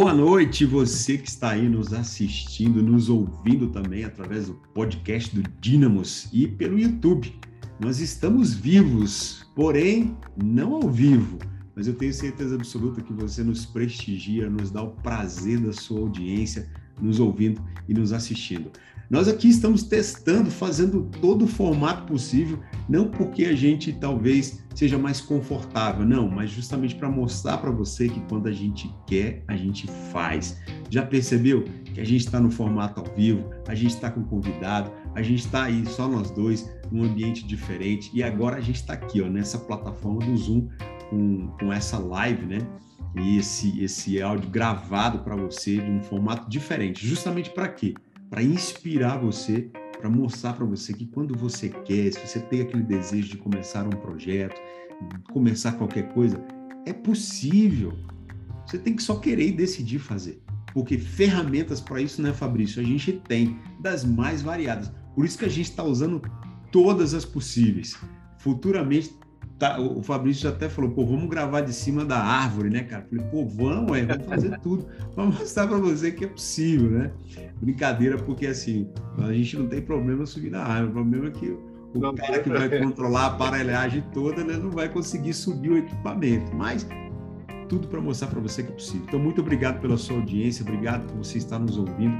Boa noite, você que está aí nos assistindo, nos ouvindo também através do podcast do Dínamos e pelo YouTube. Nós estamos vivos, porém não ao vivo, mas eu tenho certeza absoluta que você nos prestigia, nos dá o prazer da sua audiência, nos ouvindo e nos assistindo. Nós aqui estamos testando, fazendo todo o formato possível, não porque a gente talvez seja mais confortável, não, mas justamente para mostrar para você que quando a gente quer, a gente faz. Já percebeu que a gente está no formato ao vivo, a gente está com convidado, a gente está aí só nós dois, num ambiente diferente, e agora a gente está aqui, ó, nessa plataforma do Zoom, com, com essa live, né? E esse, esse áudio gravado para você de um formato diferente. Justamente para quê? Para inspirar você, para mostrar para você que quando você quer, se você tem aquele desejo de começar um projeto, começar qualquer coisa, é possível. Você tem que só querer e decidir fazer. Porque ferramentas para isso, né, Fabrício? A gente tem das mais variadas. Por isso que a gente está usando todas as possíveis. Futuramente tá, o Fabrício até falou, pô, vamos gravar de cima da árvore, né, cara? Falei, pô, vamos, é, vamos fazer tudo para mostrar para você que é possível, né? Brincadeira, porque assim, a gente não tem problema subir na árvore, o problema é que o não cara que vai controlar a aparelhagem toda, né, não vai conseguir subir o equipamento, mas tudo para mostrar para você que é possível. Então, muito obrigado pela sua audiência, obrigado por você estar nos ouvindo.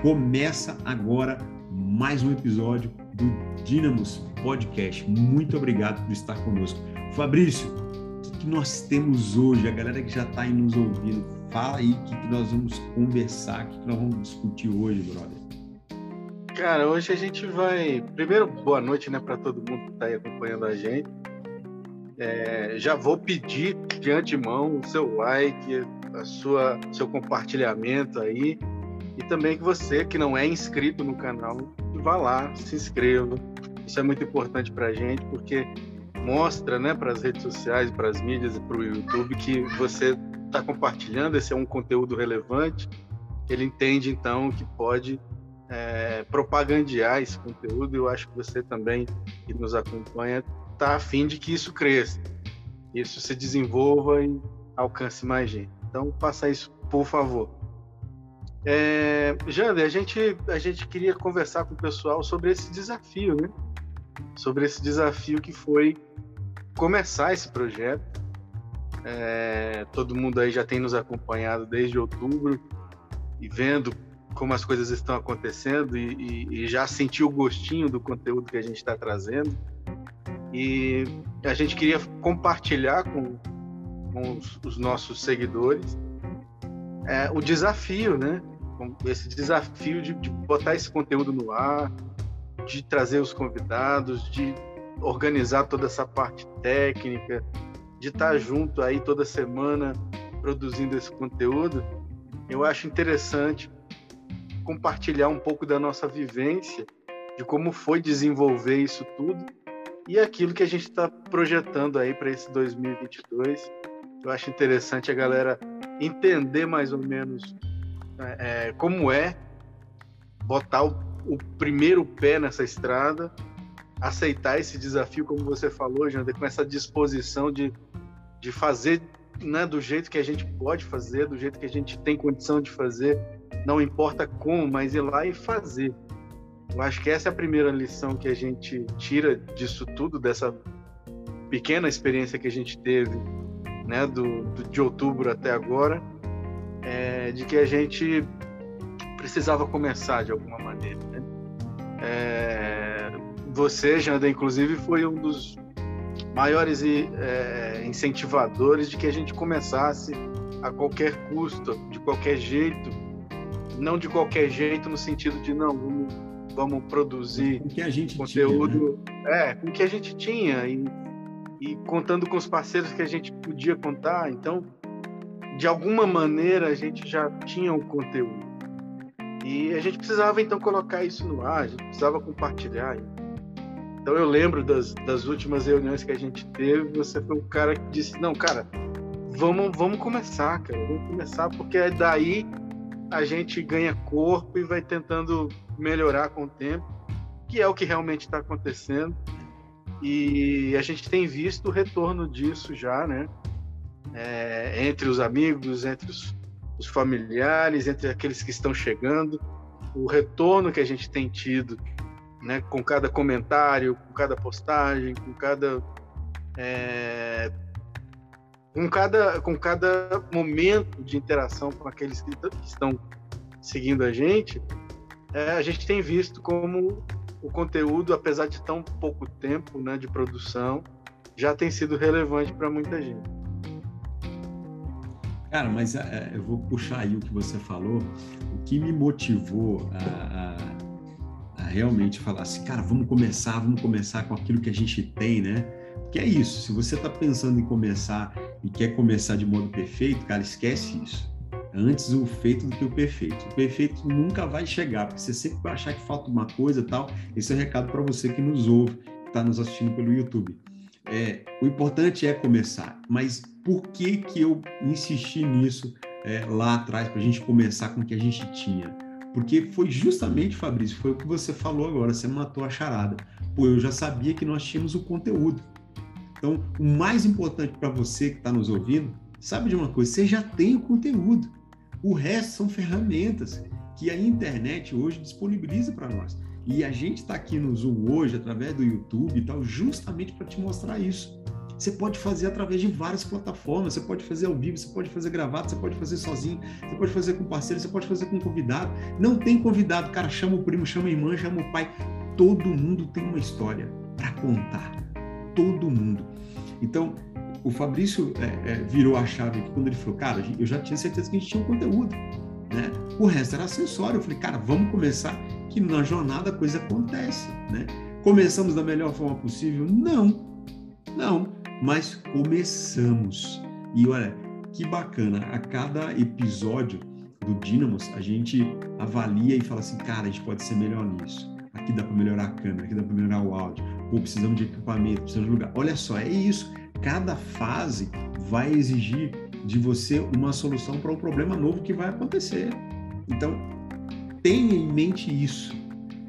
Começa agora mais um episódio do Dínamos Podcast. Muito obrigado por estar conosco. Fabrício, o que nós temos hoje? A galera que já está aí nos ouvindo, fala aí o que nós vamos conversar, o que nós vamos discutir hoje, brother. Cara, hoje a gente vai. Primeiro, boa noite né, para todo mundo que está aí acompanhando a gente. É, já vou pedir de antemão o seu like, a sua, seu compartilhamento aí. E também que você que não é inscrito no canal, vá lá, se inscreva. Isso é muito importante para a gente, porque mostra né, para as redes sociais, para as mídias e para o YouTube que você está compartilhando, esse é um conteúdo relevante. Ele entende, então, que pode é, propagandear esse conteúdo. Eu acho que você também, que nos acompanha, está afim de que isso cresça, isso se desenvolva e alcance mais gente. Então, faça isso, por favor. É, Jander, a gente, a gente queria conversar com o pessoal sobre esse desafio, né? Sobre esse desafio que foi começar esse projeto. É, todo mundo aí já tem nos acompanhado desde outubro e vendo como as coisas estão acontecendo e, e, e já sentiu o gostinho do conteúdo que a gente está trazendo. E a gente queria compartilhar com, com os, os nossos seguidores é, o desafio, né? Esse desafio de, de botar esse conteúdo no ar, de trazer os convidados, de organizar toda essa parte técnica, de estar junto aí toda semana produzindo esse conteúdo, eu acho interessante compartilhar um pouco da nossa vivência, de como foi desenvolver isso tudo e aquilo que a gente está projetando aí para esse 2022. Eu acho interessante a galera entender mais ou menos é, é, como é botar o, o, primeiro pé nessa estrada, aceitar esse desafio, como você falou, Jander, com essa disposição de, de fazer né, do jeito que a gente pode fazer, do jeito que a gente tem condição de fazer, não importa como, mas ir lá e fazer. Eu acho que essa é a primeira lição que a gente tira disso tudo, dessa pequena experiência que a gente teve, né, do, do de outubro até agora, é, de que a gente precisava começar de alguma maneira. Né? É, você, Janda, inclusive, foi um dos maiores é, incentivadores de que a gente começasse a qualquer custo, de qualquer jeito, não de qualquer jeito no sentido de não vamos, vamos produzir com que a gente conteúdo, tinha, né? é, com o que a gente tinha e, e contando com os parceiros que a gente podia contar. Então, de alguma maneira a gente já tinha o um conteúdo. E a gente precisava então colocar isso no ar, a gente precisava compartilhar. Então eu lembro das, das últimas reuniões que a gente teve, você foi o cara que disse, não, cara, vamos, vamos começar, cara, vamos começar, porque daí a gente ganha corpo e vai tentando melhorar com o tempo, que é o que realmente está acontecendo. E a gente tem visto o retorno disso já, né? É, entre os amigos, entre os, os familiares, entre aqueles que estão chegando, o retorno que a gente tem tido, né, com cada comentário, com cada postagem, com cada é, com cada com cada momento de interação com aqueles que, estão seguindo a gente, é, a gente tem visto como o conteúdo, apesar de tão pouco tempo né, de produção, já tem sido relevante para muita gente. Cara, mas é, eu vou puxar aí o que você falou. O que me motivou a, a, a, realmente falar assim, cara, vamos começar, vamos começar com aquilo que a gente tem, né? Que é isso. Se você está pensando em começar e quer começar de modo perfeito, cara, esquece isso. Antes o feito do que o perfeito. O perfeito nunca vai chegar, porque você sempre vai achar que falta uma coisa tal. Esse é o recado para você que nos ouve, que está nos assistindo pelo YouTube. É, o importante é começar, mas por que, que eu insisti nisso é, lá atrás, para a gente começar com o que a gente tinha? Porque foi justamente, Fabrício, foi o que você falou agora, você matou a charada. Pô, eu já sabia que nós tínhamos o conteúdo. Então, o mais importante para você que está nos ouvindo, sabe de uma coisa? Você já tem o conteúdo. O resto são ferramentas que a internet hoje disponibiliza para nós. E a gente está aqui no Zoom hoje, através do YouTube e tal, justamente para te mostrar isso. Você pode fazer através de várias plataformas, você pode fazer ao vivo, você pode fazer gravado, você pode fazer sozinho, você pode fazer com parceiro, você pode fazer com convidado. Não tem convidado, cara, chama o primo, chama a irmã, chama o pai. Todo mundo tem uma história para contar. Todo mundo. Então, o Fabrício é, é, virou a chave aqui quando ele falou, cara, eu já tinha certeza que a gente tinha um conteúdo. Né? O resto era acessório. Eu falei, cara, vamos começar, que na jornada a coisa acontece. Né? Começamos da melhor forma possível? Não, não mas começamos. E olha, que bacana, a cada episódio do Dynamos, a gente avalia e fala assim, cara, a gente pode ser melhor nisso. Aqui dá para melhorar a câmera, aqui dá para melhorar o áudio. Ou precisamos de equipamento, precisamos de lugar. Olha só, é isso. Cada fase vai exigir de você uma solução para um problema novo que vai acontecer. Então, tenha em mente isso.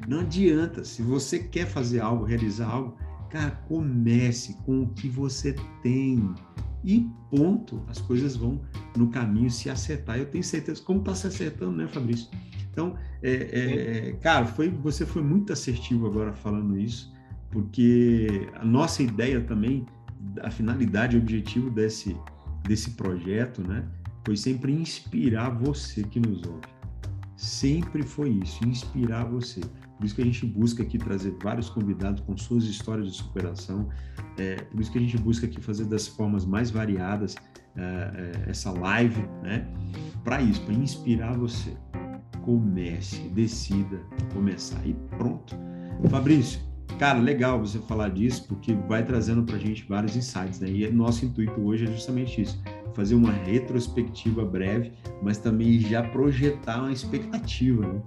Não adianta, se você quer fazer algo, realizar algo, Cara, comece com o que você tem. E ponto, as coisas vão no caminho se acertar. Eu tenho certeza, como está se acertando, né, Fabrício? Então, é, é, é, cara, foi, você foi muito assertivo agora falando isso, porque a nossa ideia também, a finalidade, o objetivo desse, desse projeto, né, foi sempre inspirar você que nos ouve. Sempre foi isso, inspirar você. Por isso que a gente busca aqui trazer vários convidados com suas histórias de superação. É, por isso que a gente busca aqui fazer das formas mais variadas é, é, essa live, né? Para isso, para inspirar você. Comece, decida começar e pronto. Fabrício, cara, legal você falar disso porque vai trazendo para a gente vários insights, né? E nosso intuito hoje é justamente isso fazer uma retrospectiva breve, mas também já projetar uma expectativa, né?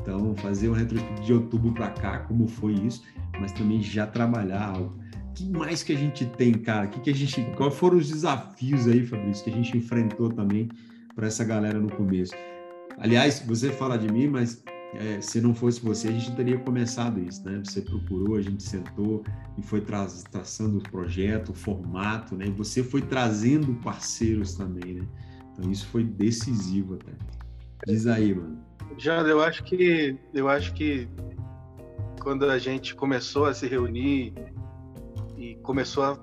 Então, fazer um retrospectivo de outubro para cá, como foi isso, mas também já trabalhar algo. O que mais que a gente tem, cara? Que que a gente, quais foram os desafios aí, Fabrício, que a gente enfrentou também para essa galera no começo? Aliás, você fala de mim, mas é, se não fosse você, a gente teria começado isso, né? Você procurou, a gente sentou e foi tra traçando o projeto, o formato, né? E você foi trazendo parceiros também, né? Então isso foi decisivo até. Diz aí, mano. Já, eu acho que eu acho que quando a gente começou a se reunir e começou a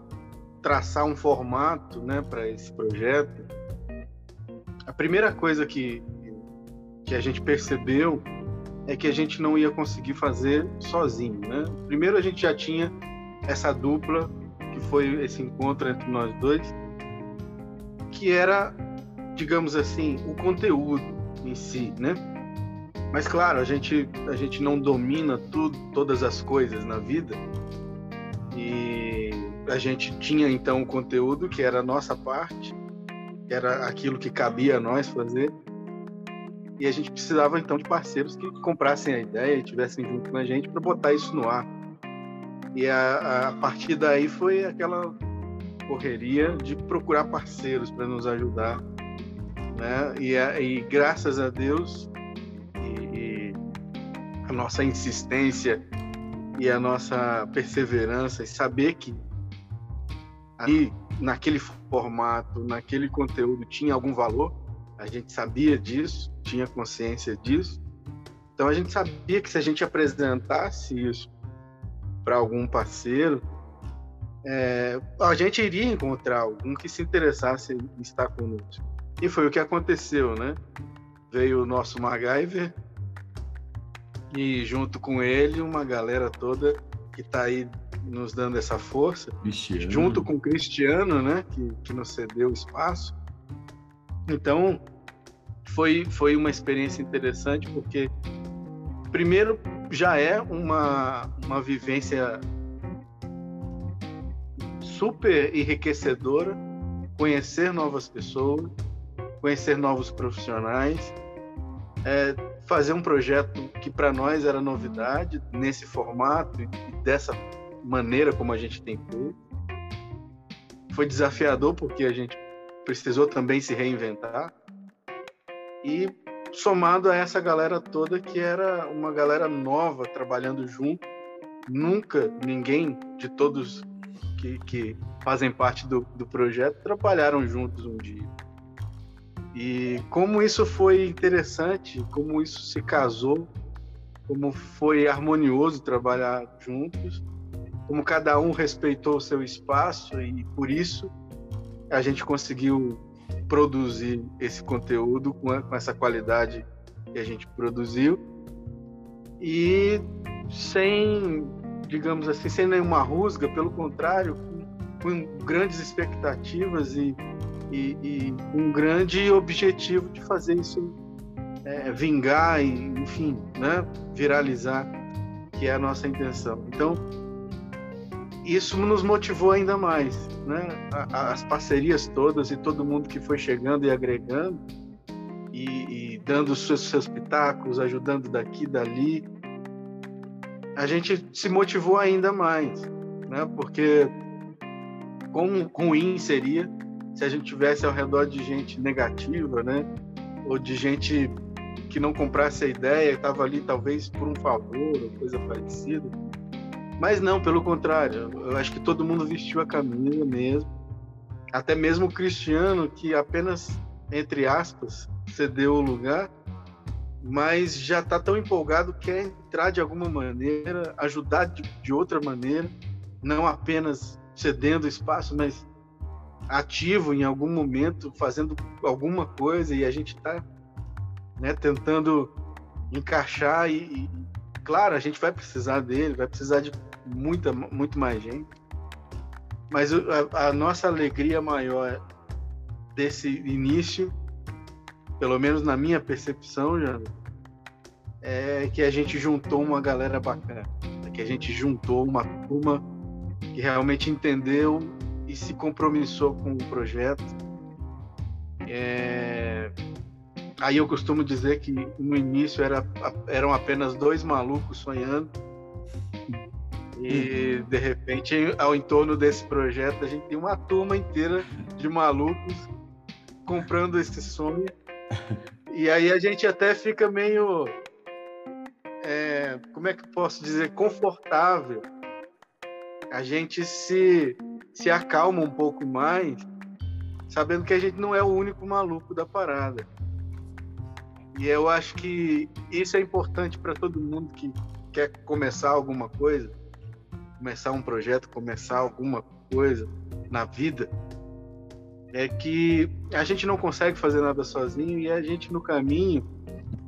traçar um formato, né, para esse projeto, a primeira coisa que que a gente percebeu é que a gente não ia conseguir fazer sozinho, né? Primeiro a gente já tinha essa dupla que foi esse encontro entre nós dois, que era, digamos assim, o conteúdo em si, né? Mas claro, a gente a gente não domina tudo, todas as coisas na vida. E a gente tinha então o conteúdo que era a nossa parte, que era aquilo que cabia a nós fazer. E a gente precisava então de parceiros que comprassem a ideia e estivessem junto com a gente para botar isso no ar. E a, a partir daí foi aquela correria de procurar parceiros para nos ajudar, né? E, e graças a Deus a nossa insistência e a nossa perseverança e saber que ali naquele formato, naquele conteúdo tinha algum valor, A gente sabia disso, tinha consciência disso. Então a gente sabia que se a gente apresentasse isso para algum parceiro, é, a gente iria encontrar algum que se interessasse em estar conosco. E foi o que aconteceu, né? Veio o nosso MacGyver e junto com ele uma galera toda que está aí nos dando essa força, Cristiano. junto com o Cristiano, né, que, que nos cedeu espaço. Então, foi, foi uma experiência interessante, porque, primeiro, já é uma, uma vivência super enriquecedora conhecer novas pessoas, conhecer novos profissionais, é, fazer um projeto que para nós era novidade nesse formato e dessa maneira como a gente tem feito. Foi desafiador porque a gente precisou também se reinventar. E somado a essa galera toda que era uma galera nova trabalhando junto, nunca ninguém de todos que, que fazem parte do, do projeto trabalharam juntos um dia. E como isso foi interessante, como isso se casou, como foi harmonioso trabalhar juntos, como cada um respeitou o seu espaço e por isso a gente conseguiu produzir esse conteúdo com, essa qualidade que a gente produziu e sem, digamos assim, sem nenhuma rusga, pelo contrário, com, com grandes expectativas e, e, e, um grande objetivo de fazer isso é, vingar e, enfim, né, viralizar, que é a nossa intenção. Então, isso nos motivou ainda mais, né? As parcerias todas e todo mundo que foi chegando e agregando e, e dando seus, seus ajudando daqui, dali, a gente se motivou ainda mais, né? Porque quão ruim seria se a gente tivesse ao redor de gente negativa, né? Ou de gente que não comprasse a ideia, estava ali talvez por um favor ou coisa parecida mas não, pelo contrário, eu acho que todo mundo vestiu a camisa mesmo. Até mesmo o Cristiano, que apenas, entre aspas, cedeu o lugar, mas já está tão empolgado que quer entrar de alguma maneira, ajudar de, de outra maneira, não apenas cedendo espaço, mas ativo em algum momento, fazendo alguma coisa e a gente está né, tentando encaixar e, e, claro, a gente vai precisar dele, vai precisar de muita, muito mais gente. Mas a, a nossa alegria maior desse início, pelo menos na minha percepção, já é que a gente juntou uma galera bacana, que a gente juntou uma turma que realmente entendeu e se compromissou com o projeto. É... Aí eu costumo dizer que no início era, eram apenas dois malucos sonhando e de repente, ao entorno desse projeto, a gente tem uma turma inteira de malucos comprando esse sonho. E aí a gente até fica meio. É, como é que eu posso dizer? Confortável. A gente se, se acalma um pouco mais, sabendo que a gente não é o único maluco da parada. E eu acho que isso é importante para todo mundo que quer começar alguma coisa começar um projeto, começar alguma coisa na vida, é que a gente não consegue fazer nada sozinho e a gente no caminho,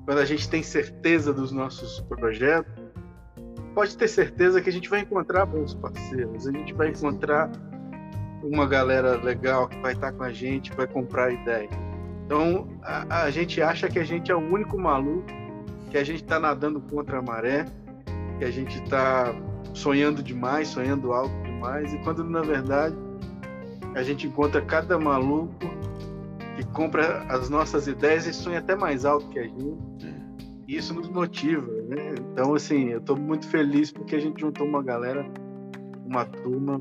quando a gente tem certeza dos nossos projetos, pode ter certeza que a gente vai encontrar bons parceiros, a gente vai encontrar uma galera legal que vai estar com a gente, vai comprar ideia. Então a, a gente acha que a gente é o único maluco, que a gente está nadando contra a maré, que a gente está sonhando demais, sonhando alto demais, e quando na verdade a gente encontra cada maluco que compra as nossas ideias e sonha até mais alto que a gente. E isso nos motiva, né? Então, assim, eu estou muito feliz porque a gente juntou uma galera, uma turma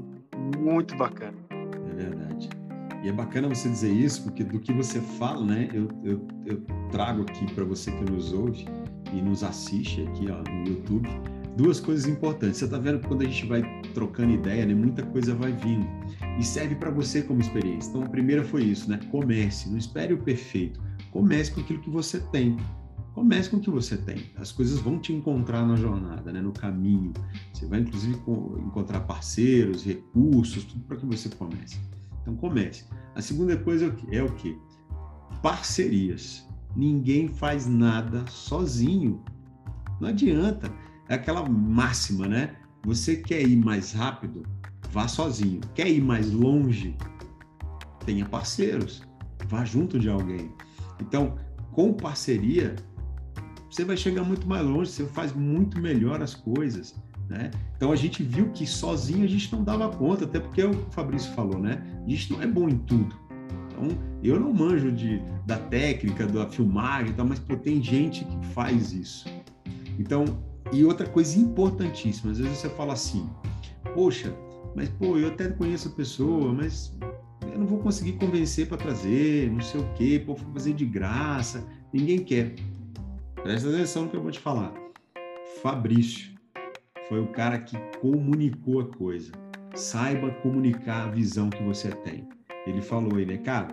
muito bacana. É verdade. E é bacana você dizer isso, porque do que você fala, né? Eu, eu, eu trago aqui para você que nos ouve e nos assiste aqui ó, no YouTube duas coisas importantes. Você está vendo que quando a gente vai trocando ideia, né, muita coisa vai vindo. E serve para você como experiência. Então, a primeira foi isso, né? Comece, não espere o perfeito. comece com aquilo que você tem. Comece com o que você tem. As coisas vão te encontrar na jornada, né? no caminho. Você vai, inclusive, encontrar parceiros, recursos, tudo para que você comece. Então, comece. A segunda coisa é o quê? Parcerias. Ninguém faz nada sozinho. Não adianta. É aquela máxima, né? Você quer ir mais rápido? Vá sozinho. Quer ir mais longe? Tenha parceiros. Vá junto de alguém. Então, com parceria, você vai chegar muito mais longe, você faz muito melhor as coisas. Né? Então a gente viu que sozinho a gente não dava conta, até porque é o Fabrício falou, né? A gente não é bom em tudo. Então eu não manjo de, da técnica, da filmagem, tal, mas pô, tem gente que faz isso. Então, e outra coisa importantíssima, às vezes você fala assim, poxa, mas pô, eu até conheço a pessoa, mas eu não vou conseguir convencer para trazer, não sei o quê, pô, vou fazer de graça, ninguém quer. Presta atenção no que eu vou te falar. Fabrício foi o cara que comunicou a coisa. Saiba comunicar a visão que você tem. Ele falou, ele é cara,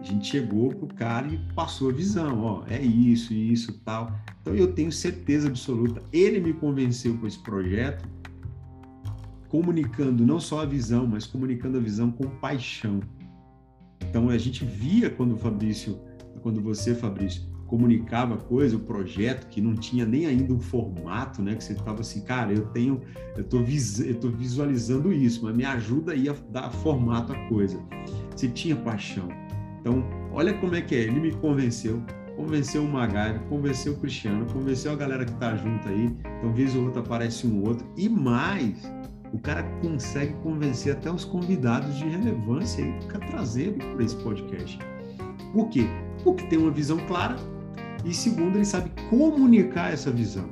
a gente chegou pro cara e passou a visão, ó, é isso, isso, tal. Então eu tenho certeza absoluta, ele me convenceu com esse projeto, comunicando não só a visão, mas comunicando a visão com paixão. Então a gente via quando o Fabrício, quando você, Fabrício, comunicava coisa, o projeto que não tinha nem ainda um formato, né? Que você ficava assim, cara, eu tenho, eu tô, vis, eu tô visualizando isso, mas me ajuda aí a dar formato à coisa. Você tinha paixão. Então, olha como é que é. Ele me convenceu, convenceu o Magari, convenceu o Cristiano, convenceu a galera que tá junto aí. Então, vez ou outra aparece um outro. E mais, o cara consegue convencer até os convidados de relevância e ficar trazendo para esse podcast. Por quê? Porque tem uma visão clara, e segundo, ele sabe comunicar essa visão.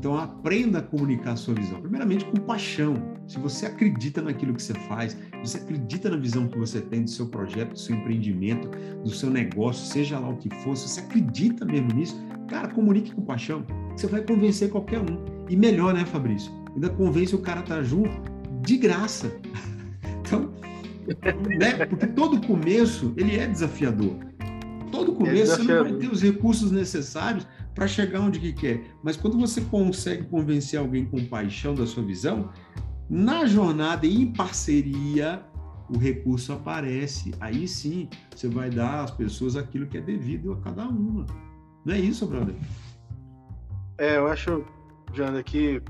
Então, aprenda a comunicar a sua visão. Primeiramente, com paixão. Se você acredita naquilo que você faz, você acredita na visão que você tem do seu projeto, do seu empreendimento, do seu negócio, seja lá o que for, se você acredita mesmo nisso, cara, comunique com paixão. Você vai convencer qualquer um. E melhor, né, Fabrício? Ainda convence o cara a estar junto de graça. Então, né? Porque todo começo, ele é desafiador. Todo começo você não vai ter os recursos necessários para chegar onde que quer. Mas quando você consegue convencer alguém com paixão da sua visão, na jornada em parceria, o recurso aparece. Aí sim, você vai dar às pessoas aquilo que é devido a cada uma. Não é isso, brother? É, eu acho, Janda, que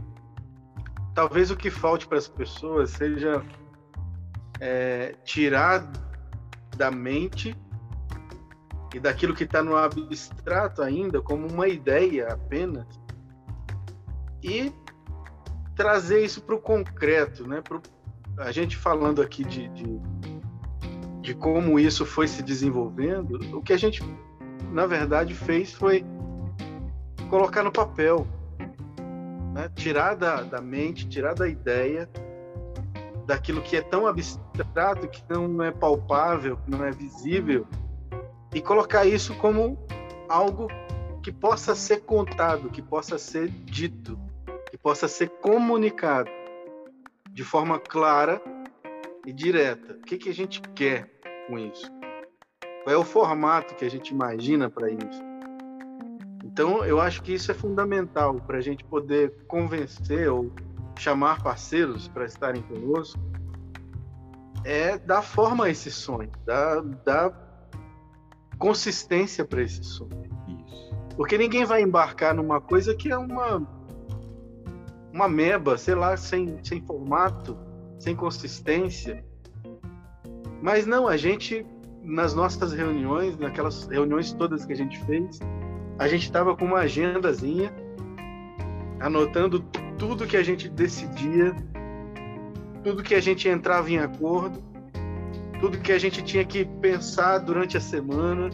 talvez o que falte para as pessoas seja é, tirar da mente e daquilo que está no abstrato ainda, como uma ideia apenas, e trazer isso para o concreto, né? Pro, a gente falando aqui de, de, de como isso foi se desenvolvendo, o que a gente, na verdade, fez foi colocar no papel, né? tirar da, da mente, tirar da ideia, daquilo que é tão abstrato, que não é palpável, que não é visível, e colocar isso como algo que possa ser contado, que possa ser dito, que possa ser comunicado de forma clara e direta. O que, que a gente quer com isso? Qual é o formato que a gente imagina para isso? Então, eu acho que isso é fundamental para a gente poder convencer ou chamar parceiros para estarem conosco, é dar forma a esse sonho, dar, dar consistência para esse sonho. Isso. Porque ninguém vai embarcar numa coisa que é uma uma meba, sei lá, sem, sem formato, sem consistência. Mas não, a gente nas nossas reuniões, naquelas reuniões todas que a gente fez, a gente estava com uma agendazinha anotando tudo que a gente decidia, tudo que a gente entrava em acordo tudo que a gente tinha que pensar durante a semana,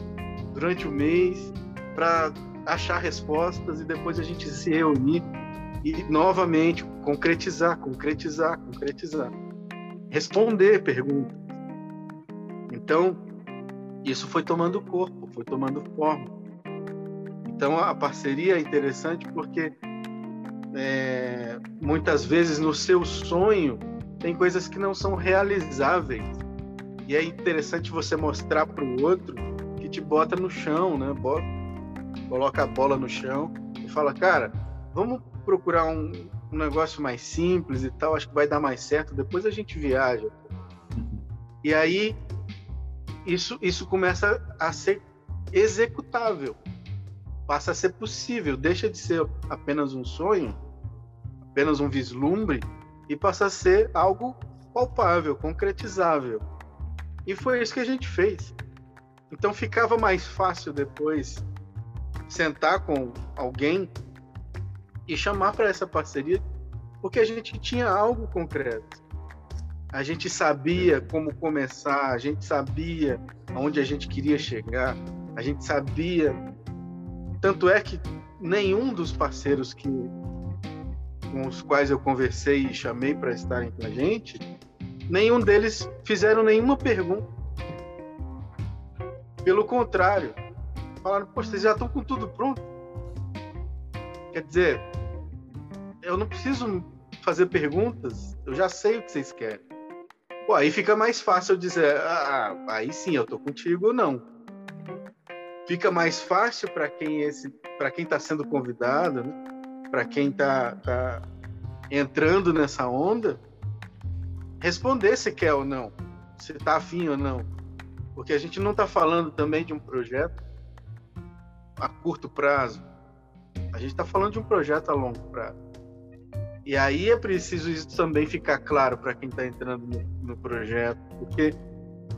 durante o mês, para achar respostas e depois a gente se reunir e novamente concretizar, concretizar, concretizar. Responder perguntas. Então, isso foi tomando corpo, foi tomando forma. Então, a parceria é interessante porque é, muitas vezes no seu sonho tem coisas que não são realizáveis e é interessante você mostrar para o outro que te bota no chão, né? Bota, coloca a bola no chão e fala, cara, vamos procurar um, um negócio mais simples e tal, acho que vai dar mais certo, depois a gente viaja. E aí isso, isso começa a ser executável, passa a ser possível, deixa de ser apenas um sonho, apenas um vislumbre, e passa a ser algo palpável, concretizável. E foi isso que a gente fez. Então ficava mais fácil depois sentar com alguém e chamar para essa parceria, porque a gente tinha algo concreto. A gente sabia como começar, a gente sabia aonde a gente queria chegar, a gente sabia. Tanto é que nenhum dos parceiros que com os quais eu conversei e chamei para estarem com a gente, nenhum deles fizeram nenhuma pergunta. Pelo contrário, falaram: Poxa, vocês já estão com tudo pronto. Quer dizer, eu não preciso fazer perguntas, eu já sei o que vocês querem. Pô, aí fica mais fácil dizer, ah, ah aí sim, eu tô contigo ou não. Fica mais fácil para quem esse, para quem está sendo convidado, né? para quem está tá entrando nessa onda, responder se quer ou não, se está afim ou não, porque a gente não está falando também de um projeto a curto prazo, a gente está falando de um projeto a longo prazo. E aí é preciso isso também ficar claro para quem está entrando no, no, projeto, porque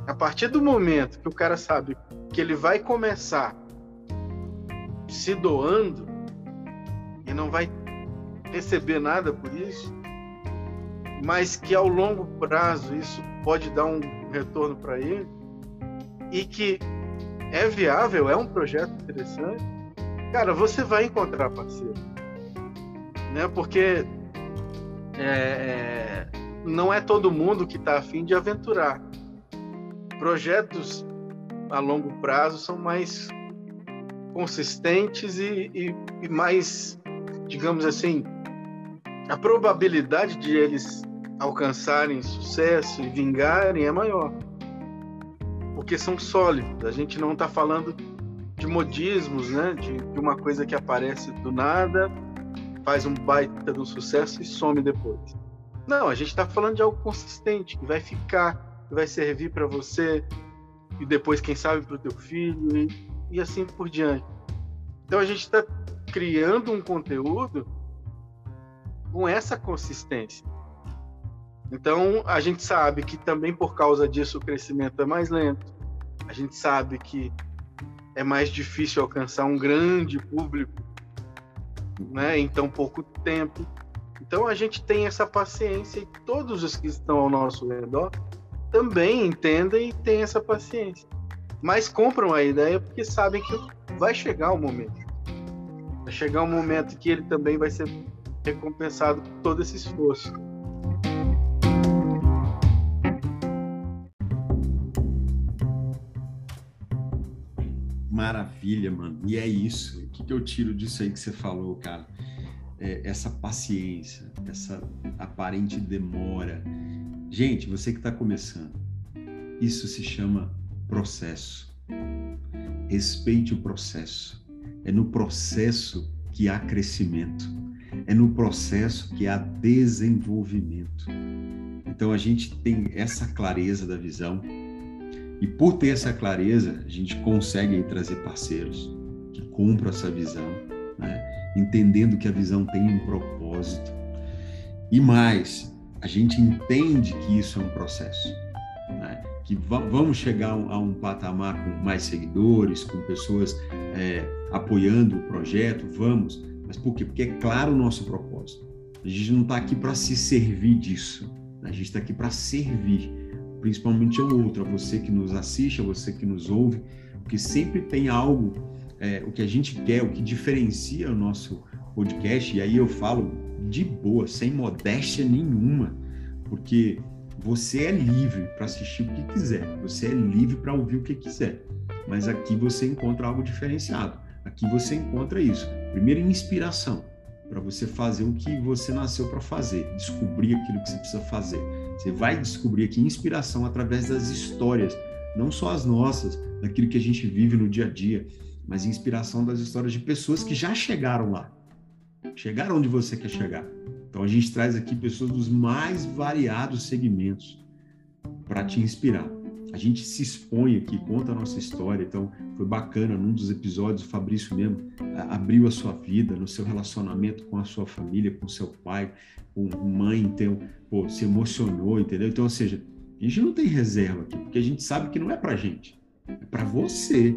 a partir do momento que o cara sabe que ele vai começar se doando e não vai receber nada por isso, mas que ao longo prazo isso pode dar um retorno para ele e que é viável, é um projeto interessante, cara, você vai encontrar parceiro, né? Porque é, é, não é todo mundo que está afim de aventurar. Projetos a longo prazo são mais consistentes e, e, e mais, digamos assim, a probabilidade de eles alcançarem sucesso e vingarem é maior. Porque são sólidos. A gente não está falando de modismos, né? De, de, uma coisa que aparece do nada faz um baita de um sucesso e some depois. Não, a gente está falando de algo consistente, que vai ficar, que vai servir para você e depois, quem sabe, para o teu filho e, e assim por diante. Então a gente está criando um conteúdo com essa consistência. Então a gente sabe que também por causa disso o crescimento é mais lento. A gente sabe que é mais difícil alcançar um grande público né, em tão pouco tempo. Então a gente tem essa paciência e todos os que estão ao nosso redor também entendem e têm essa paciência. Mas compram a ideia porque sabem que vai chegar o momento. Vai chegar um momento que ele também vai ser recompensado por todo esse esforço. Maravilha, mano. E é isso. O que, eu tiro disso aí que você falou, cara? É essa paciência, essa aparente demora. Gente, você que está começando, isso se chama processo. Respeite o processo. É no processo que há crescimento. É no processo que há desenvolvimento. Então a gente tem essa clareza da visão e por ter essa clareza, a gente consegue trazer parceiros que cumpram essa visão, né? entendendo que a visão tem um propósito. E mais, a gente entende que isso é um processo, né? que vamos chegar a um patamar com mais seguidores, com pessoas é, apoiando o projeto, vamos. Mas por quê? Porque é claro o nosso propósito. A gente não está aqui para se servir disso, a gente está aqui para servir principalmente ao outro, a você que nos assiste, a você que nos ouve, porque sempre tem algo, é, o que a gente quer, o que diferencia o nosso podcast, e aí eu falo de boa, sem modéstia nenhuma, porque você é livre para assistir o que quiser, você é livre para ouvir o que quiser, mas aqui você encontra algo diferenciado, aqui você encontra isso. Primeiro, inspiração para você fazer o que você nasceu para fazer, descobrir aquilo que você precisa fazer. Você vai descobrir aqui inspiração através das histórias não só as nossas, daquilo que a gente vive no dia a dia, mas inspiração das histórias de pessoas que já chegaram lá, chegaram onde você quer chegar. Então a gente traz aqui pessoas dos mais variados segmentos para te inspirar. A gente se expõe aqui, conta a nossa história. Então foi bacana num dos episódios o Fabrício mesmo abriu a sua vida no seu relacionamento com a sua família, com seu pai, com mãe, então pô, se emocionou, entendeu? Então, ou seja, a gente não tem reserva aqui, porque a gente sabe que não é para gente, é para você,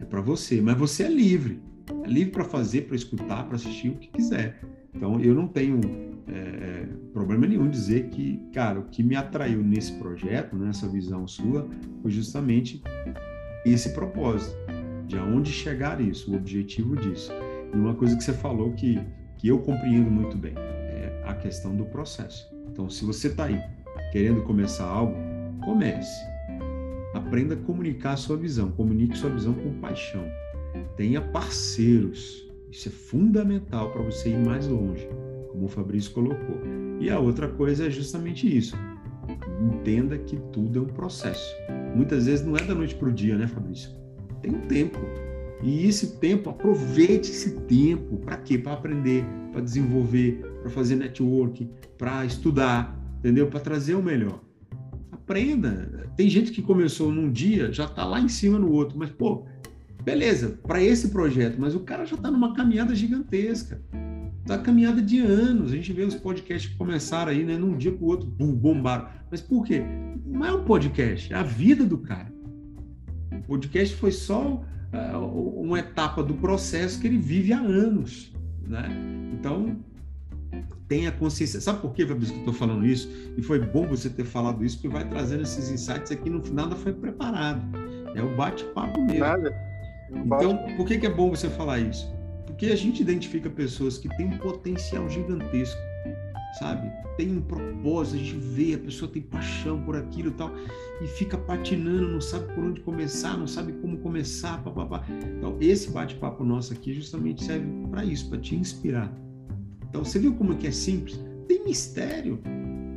é para você. Mas você é livre, é livre para fazer, para escutar, para assistir o que quiser. Então, eu não tenho é, problema nenhum dizer que, cara, o que me atraiu nesse projeto, nessa visão sua, foi justamente esse propósito, de aonde chegar isso, o objetivo disso. E uma coisa que você falou que, que eu compreendo muito bem, é a questão do processo. Então, se você está aí querendo começar algo, comece. Aprenda a comunicar a sua visão, comunique sua visão com paixão. Tenha parceiros, isso é fundamental para você ir mais longe como o Fabrício colocou. E a outra coisa é justamente isso. Entenda que tudo é um processo. Muitas vezes não é da noite para o dia, né, Fabrício? Tem um tempo. E esse tempo, aproveite esse tempo. Para quê? Para aprender, para desenvolver, para fazer network, para estudar, entendeu? Para trazer o melhor. Aprenda. Tem gente que começou num dia, já está lá em cima no outro, mas, pô, beleza, para esse projeto, mas o cara já está numa caminhada gigantesca da caminhada de anos. A gente vê os podcasts que começaram aí, né, num dia para o outro, bum, bombaram. Mas por quê? Não é um podcast, é a vida do cara. O podcast foi só uh, uma etapa do processo que ele vive há anos, né? Então, tenha consciência. Sabe por que, Fabrício, que eu estou falando isso? E foi bom você ter falado isso, porque vai trazendo esses insights aqui no nada foi preparado. É o bate-papo mesmo. Nada. Então, por que, que é bom você falar isso? Porque a gente identifica pessoas que têm um potencial gigantesco, sabe? Tem um propósito, a gente vê, a pessoa tem paixão por aquilo e tal, e fica patinando, não sabe por onde começar, não sabe como começar, papapá. Então, esse bate-papo nosso aqui justamente serve para isso, para te inspirar. Então, você viu como é que é simples? Tem mistério.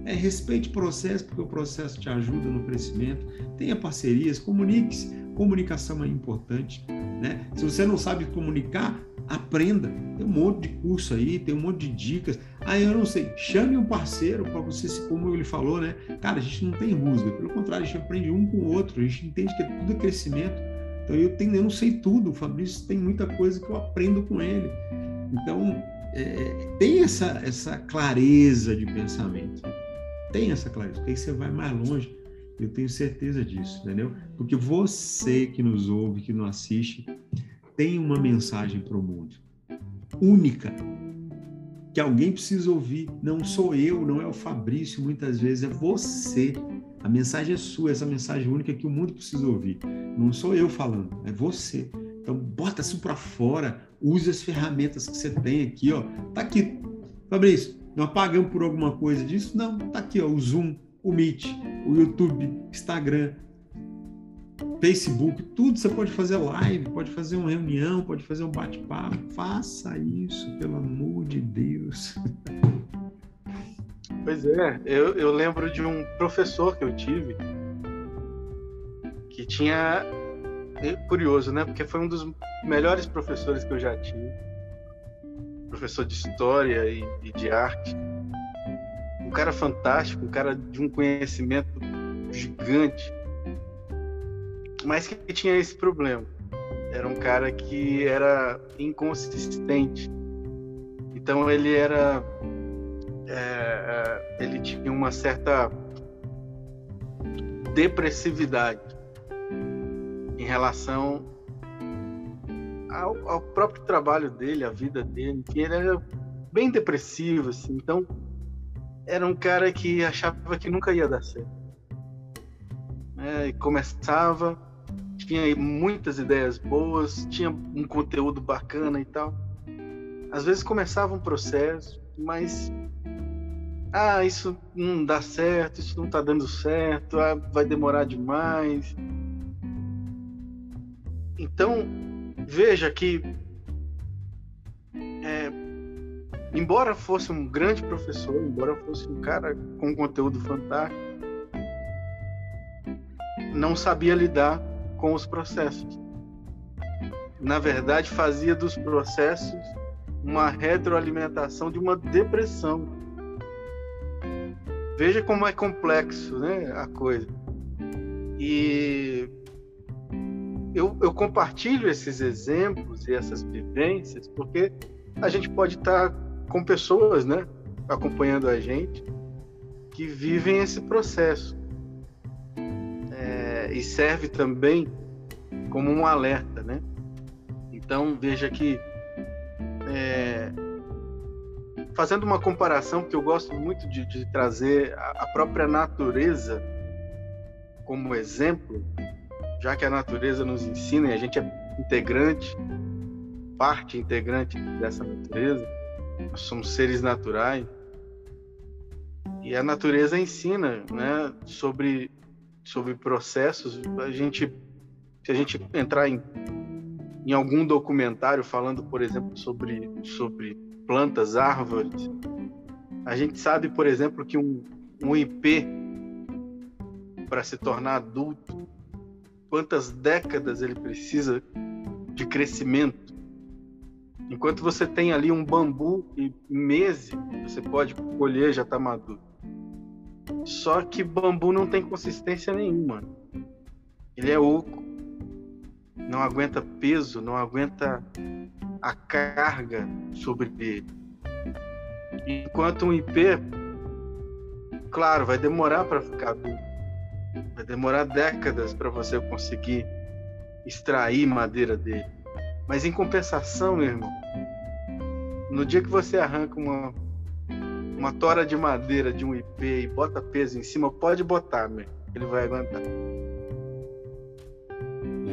É, respeite o processo, porque o processo te ajuda no crescimento. Tenha parcerias, comunique-se. Comunicação é importante. Né? Se você não sabe comunicar, aprenda. Tem um monte de curso aí, tem um monte de dicas. Ah, eu não sei. Chame um parceiro para você, como ele falou, né? Cara, a gente não tem rusga. Pelo contrário, a gente aprende um com o outro. A gente entende que é tudo crescimento. Então eu, tenho, eu não sei tudo. O Fabrício tem muita coisa que eu aprendo com ele. Então é, tem essa, essa clareza de pensamento. Tem essa clareza, porque aí você vai mais longe. Eu tenho certeza disso, entendeu? Porque você que nos ouve, que nos assiste, tem uma mensagem para o mundo única que alguém precisa ouvir. Não sou eu, não é o Fabrício, muitas vezes é você. A mensagem é sua, essa mensagem única que o mundo precisa ouvir. Não sou eu falando, é você. Então bota isso para fora, use as ferramentas que você tem aqui, ó. Tá aqui. Fabrício, não pagamos por alguma coisa disso? Não, tá aqui, ó, o Zoom, o Meet, o YouTube, Instagram, Facebook, tudo você pode fazer live, pode fazer uma reunião, pode fazer um bate-papo. Faça isso, pelo amor de Deus. Pois é, eu, eu lembro de um professor que eu tive que tinha. É curioso, né? Porque foi um dos melhores professores que eu já tive. Professor de história e, e de arte. Cara fantástico, um cara de um conhecimento gigante mas que tinha esse problema. Era um cara que era inconsistente. Então ele era. É, é, ele tinha uma certa depressividade em relação ao, ao, próprio trabalho dele, a vida dele. Que ele era bem depressivo, assim. Então era um cara que achava que nunca ia dar certo. É, começava tinha muitas ideias boas, tinha um conteúdo bacana e tal. Às vezes começava um processo, mas ah, isso não dá certo, isso não está dando certo, ah, vai demorar demais. Então, veja que, embora fosse um grande professor, embora fosse um cara com conteúdo fantástico, não sabia lidar com os processos. Na verdade, fazia dos processos uma retroalimentação de uma depressão. Veja como é complexo né, a coisa. E eu, eu compartilho esses exemplos e essas vivências porque a gente pode estar com pessoas né, acompanhando a gente que vivem esse processo. É, e serve também como um alerta, né? Então veja que é, fazendo uma comparação que eu gosto muito de, de trazer a, a própria natureza como exemplo, já que a natureza nos ensina e a gente é integrante, parte integrante dessa natureza, nós somos seres naturais. E a natureza ensina, né, sobre sobre processos. A gente se a gente entrar em em algum documentário falando, por exemplo, sobre sobre plantas, árvores, a gente sabe, por exemplo, que um, um IP para se tornar adulto, quantas décadas ele precisa de crescimento. Enquanto você tem ali um bambu e meses você pode colher já está maduro. Só que bambu não tem consistência nenhuma. Ele é oco, não aguenta peso, não aguenta a carga sobre ele. Enquanto um IP, claro, vai demorar para ficar adulto Vai demorar décadas para você conseguir extrair madeira dele. Mas em compensação, meu irmão, no dia que você arranca uma, uma tora de madeira de um IP e bota peso em cima, pode botar, meu, ele vai aguentar.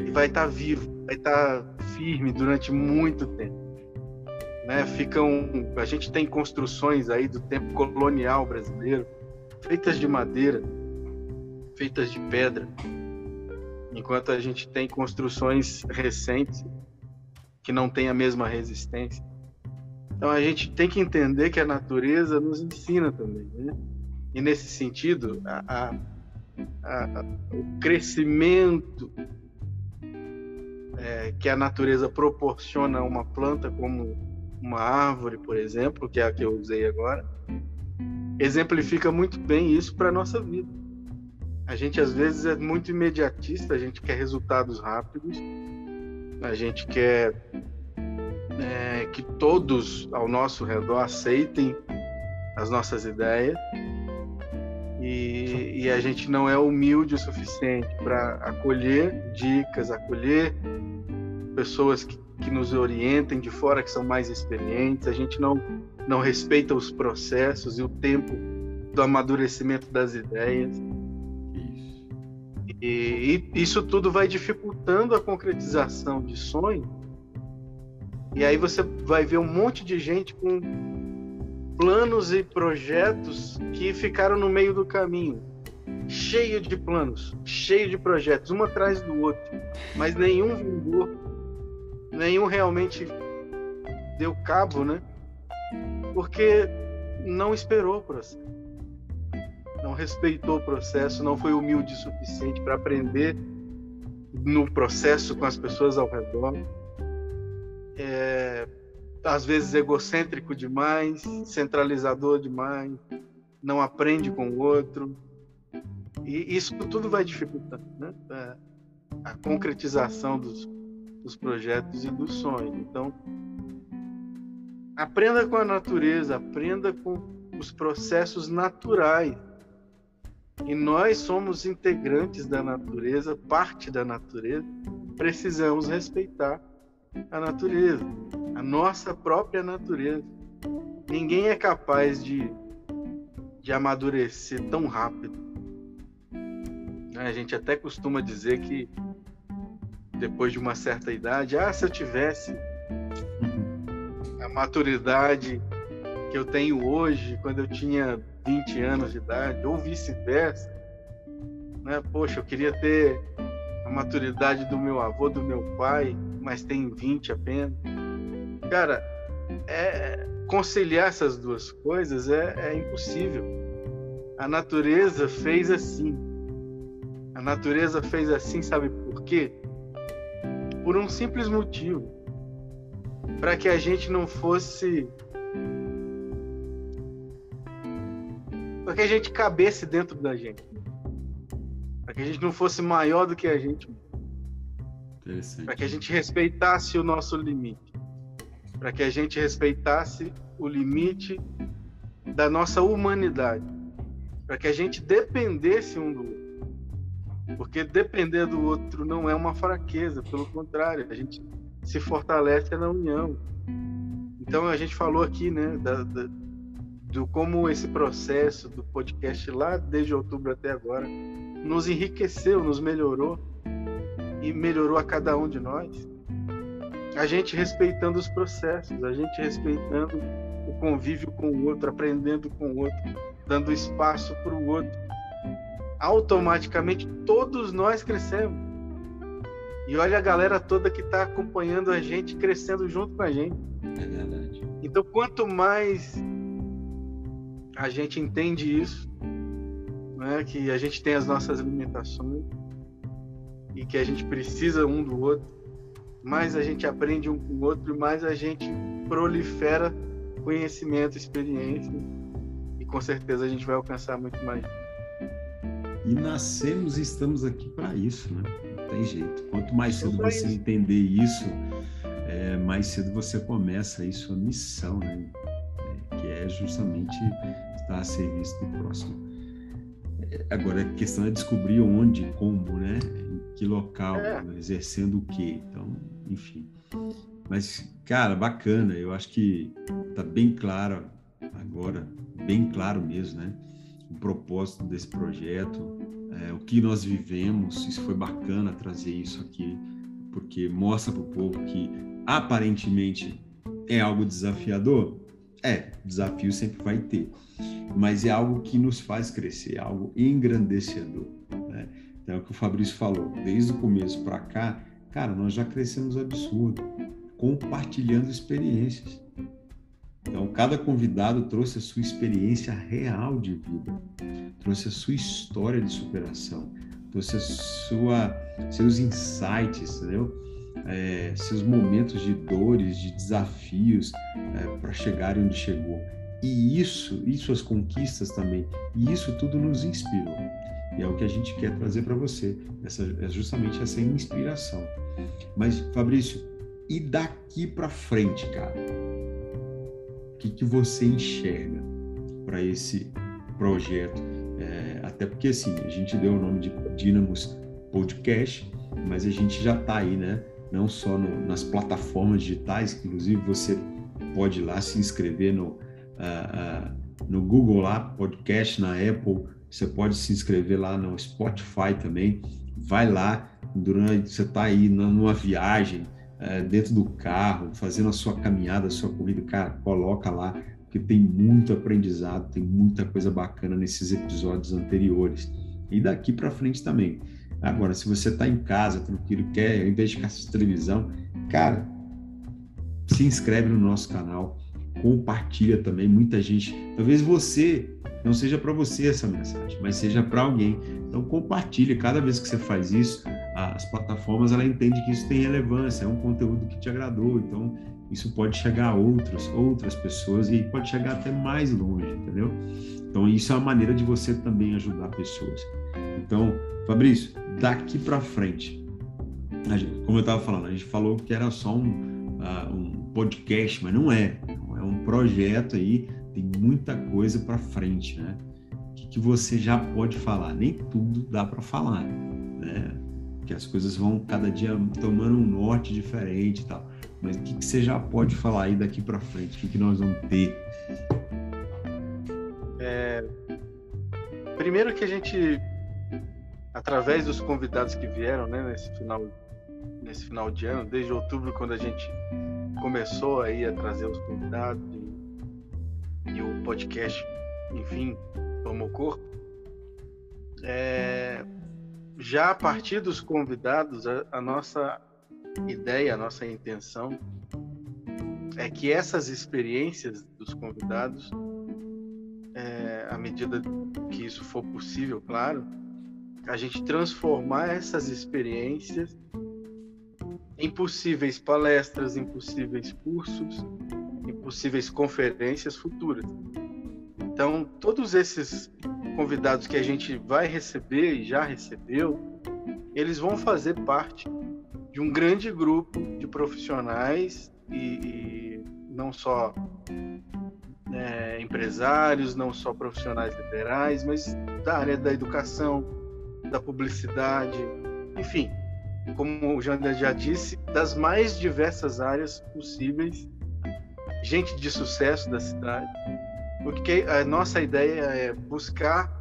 E vai estar tá vivo, vai estar tá firme durante muito tempo. Né? Ficam, a gente tem construções aí do tempo colonial brasileiro feitas de madeira feitas de pedra, enquanto a gente tem construções recentes que não têm a mesma resistência. Então a gente tem que entender que a natureza nos ensina também, né? E nesse sentido, a, a, a, o crescimento é, que a natureza proporciona a uma planta como uma árvore, por exemplo, que é a que eu usei agora, exemplifica muito bem isso para a nossa vida. A gente às vezes é muito imediatista, a gente quer resultados rápidos, a gente quer é, que todos ao nosso redor aceitem as nossas ideias e, e a gente não é humilde o suficiente para acolher dicas, acolher pessoas que, que nos orientem de fora que são mais experientes, a gente não, não respeita os processos e o tempo do amadurecimento das ideias. E, e isso tudo vai dificultando a concretização de sonho. E aí você vai ver um monte de gente com planos e projetos que ficaram no meio do caminho, cheio de planos, cheio de projetos, um atrás do outro, mas nenhum vingou, nenhum realmente deu cabo, né? Porque não esperou o processo não respeitou o processo, não foi humilde o suficiente para aprender no processo com as pessoas ao redor. É, às vezes egocêntrico demais, centralizador demais, não aprende com o outro. E isso tudo vai dificultando né? a, a concretização dos, dos projetos e dos sonhos. Então, aprenda com a natureza, aprenda com os processos naturais e nós somos integrantes da natureza, parte da natureza, precisamos respeitar a natureza, a nossa própria natureza. Ninguém é capaz de, de amadurecer tão rápido. A gente até costuma dizer que depois de uma certa idade, ah, se eu tivesse a maturidade que eu tenho hoje, quando eu tinha 20 anos de idade, ou vice-versa. Né? Poxa, eu queria ter a maturidade do meu avô, do meu pai, mas tem 20 apenas. Cara, é, conciliar essas duas coisas é, é impossível. A natureza fez assim. A natureza fez assim, sabe por quê? Por um simples motivo. Para que a gente não fosse. Para que a gente cabesse dentro da gente. Para que a gente não fosse maior do que a gente. Para que a gente respeitasse o nosso limite. Para que a gente respeitasse o limite da nossa humanidade. Para que a gente dependesse um do outro. Porque depender do outro não é uma fraqueza, pelo contrário, a gente se fortalece na união. Então a gente falou aqui, né, da, da, do como esse processo do podcast lá desde outubro até agora nos enriqueceu, nos melhorou e melhorou a cada um de nós. A gente respeitando os processos, a gente respeitando o convívio com o outro, aprendendo com o outro, dando espaço para o outro automaticamente todos nós crescemos. E olha a galera toda que está acompanhando a gente, crescendo junto com a gente. É verdade. Então, quanto mais a gente entende isso, né, que a gente tem as nossas limitações e que a gente precisa um do outro, mais a gente aprende um com o outro, mais a gente prolifera conhecimento, experiência e com certeza a gente vai alcançar muito mais. E nascemos e estamos aqui para isso, né? Não tem jeito. Quanto mais cedo você entender isso, é, mais cedo você começa aí sua missão, né? É, que é justamente a serviço do próximo. Agora, a questão é descobrir onde, como, né? Em que local, é. exercendo o quê. Então, enfim. Mas, cara, bacana. Eu acho que tá bem claro agora, bem claro mesmo, né? o propósito desse projeto, é, o que nós vivemos. Isso foi bacana trazer isso aqui, porque mostra para o povo que aparentemente é algo desafiador. É, desafio sempre vai ter, mas é algo que nos faz crescer, é algo engrandecedor. Né? Então é o que o Fabrício falou, desde o começo para cá, cara, nós já crescemos absurdo, compartilhando experiências. Então, cada convidado trouxe a sua experiência real de vida, trouxe a sua história de superação, trouxe a sua, seus insights, entendeu? É, seus momentos de dores, de desafios é, para chegar onde chegou. E isso, e suas conquistas também, e isso tudo nos inspirou. E é o que a gente quer trazer para você, essa, é justamente essa inspiração. Mas, Fabrício, e daqui para frente, cara? que, que você enxerga para esse projeto? É, até porque, assim, a gente deu o nome de Dynamos Podcast, mas a gente já está aí, né? Não só no, nas plataformas digitais, inclusive você pode ir lá se inscrever no, uh, uh, no Google lá, podcast, na Apple, você pode se inscrever lá no Spotify também. Vai lá, durante você está aí numa viagem, é, dentro do carro, fazendo a sua caminhada, a sua corrida, cara, coloca lá, porque tem muito aprendizado, tem muita coisa bacana nesses episódios anteriores. E daqui para frente também. Agora, se você está em casa, tranquilo, quer, ao invés de assistir televisão, cara, se inscreve no nosso canal, compartilha também. Muita gente, talvez você não seja para você essa mensagem, mas seja para alguém. Então compartilha. Cada vez que você faz isso, as plataformas ela entende que isso tem relevância, é um conteúdo que te agradou. Então isso pode chegar a outros, outras pessoas e pode chegar até mais longe, entendeu? Então isso é uma maneira de você também ajudar pessoas. Então, Fabrício, daqui para frente, gente, como eu estava falando, a gente falou que era só um, uh, um podcast, mas não é. É um projeto aí tem muita coisa para frente, né? O que, que, você já pode falar? Nem tudo dá para falar, né? Porque as coisas vão cada dia tomando um norte diferente e tal. Mas o que, que você já pode falar aí daqui para frente? O que, que nós vamos ter? É... Primeiro que a gente, através dos convidados que vieram, né, nesse final, nesse final de ano, desde outubro, quando a gente começou aí a trazer os convidados e o podcast, enfim, tomou corpo. É, já a partir dos convidados, a, a nossa ideia, a nossa intenção é que essas experiências dos convidados, é, à medida que isso for possível, claro, a gente transformar essas experiências em possíveis palestras, em possíveis cursos, em possíveis conferências futuras. Então, todos esses convidados que a gente vai receber e já recebeu, eles vão fazer parte de um grande grupo de profissionais e, e não só é, empresários, não só profissionais liberais, mas da área da educação, da publicidade, enfim, como o Jander já disse, das mais diversas áreas possíveis, gente de sucesso da cidade, porque a nossa ideia é buscar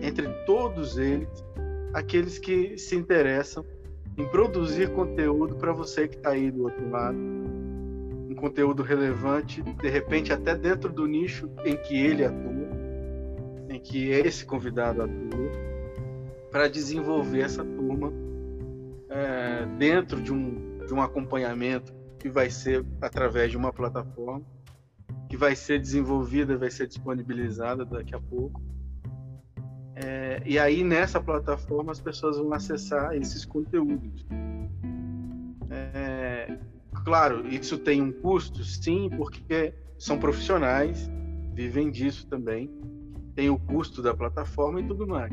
entre todos eles aqueles que se interessam em produzir conteúdo para você que está aí do outro lado, um conteúdo relevante, de repente até dentro do nicho em que ele atua, em que esse convidado atua, para desenvolver essa turma é, dentro de um, de um acompanhamento que vai ser através de uma plataforma que vai ser desenvolvida, vai ser disponibilizada daqui a pouco. É, e aí nessa plataforma as pessoas vão acessar esses conteúdos. É, claro, isso tem um custo, sim, porque são profissionais, vivem disso também, tem o custo da plataforma e tudo mais.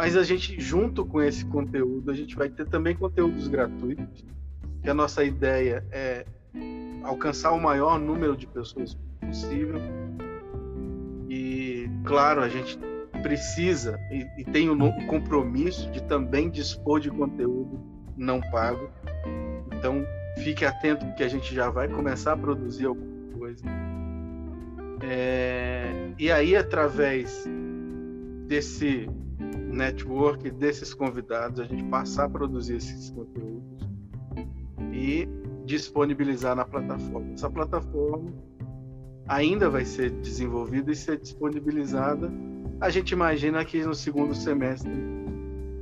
Mas a gente, junto com esse conteúdo, a gente vai ter também conteúdos gratuitos, que a nossa ideia é alcançar o maior número de pessoas possível. E, claro, a gente precisa e, e tem o um compromisso de também dispor de conteúdo não pago. Então, fique atento porque a gente já vai começar a produzir alguma coisa. É, e aí, através desse network, desses convidados, a gente passar a produzir esses conteúdos e disponibilizar na plataforma. Essa plataforma ainda vai ser desenvolvida e ser disponibilizada, a gente imagina que no segundo semestre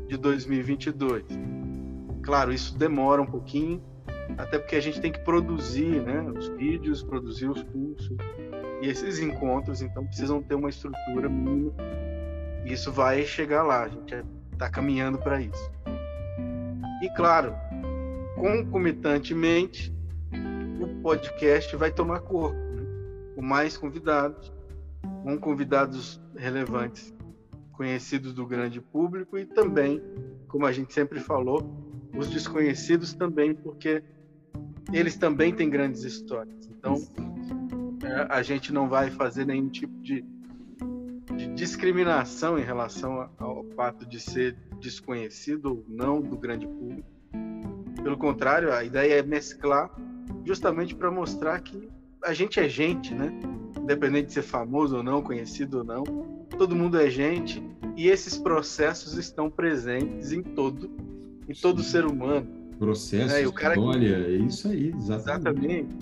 de 2022. Claro, isso demora um pouquinho, até porque a gente tem que produzir né, os vídeos, produzir os cursos, e esses encontros, então, precisam ter uma estrutura mínima, isso vai chegar lá, a gente está caminhando para isso. E, claro, concomitantemente, o podcast vai tomar corpo com mais convidados, com convidados relevantes, conhecidos do grande público e também, como a gente sempre falou, os desconhecidos também, porque eles também têm grandes histórias. Então, é, a gente não vai fazer nenhum tipo de discriminação em relação ao fato de ser desconhecido ou não do grande público. Pelo contrário, a ideia é mesclar justamente para mostrar que a gente é gente, né? Independente de ser famoso ou não, conhecido ou não, todo mundo é gente e esses processos estão presentes em todo, em todo ser humano. Processo, né? história, que... é isso aí, exatamente. exatamente.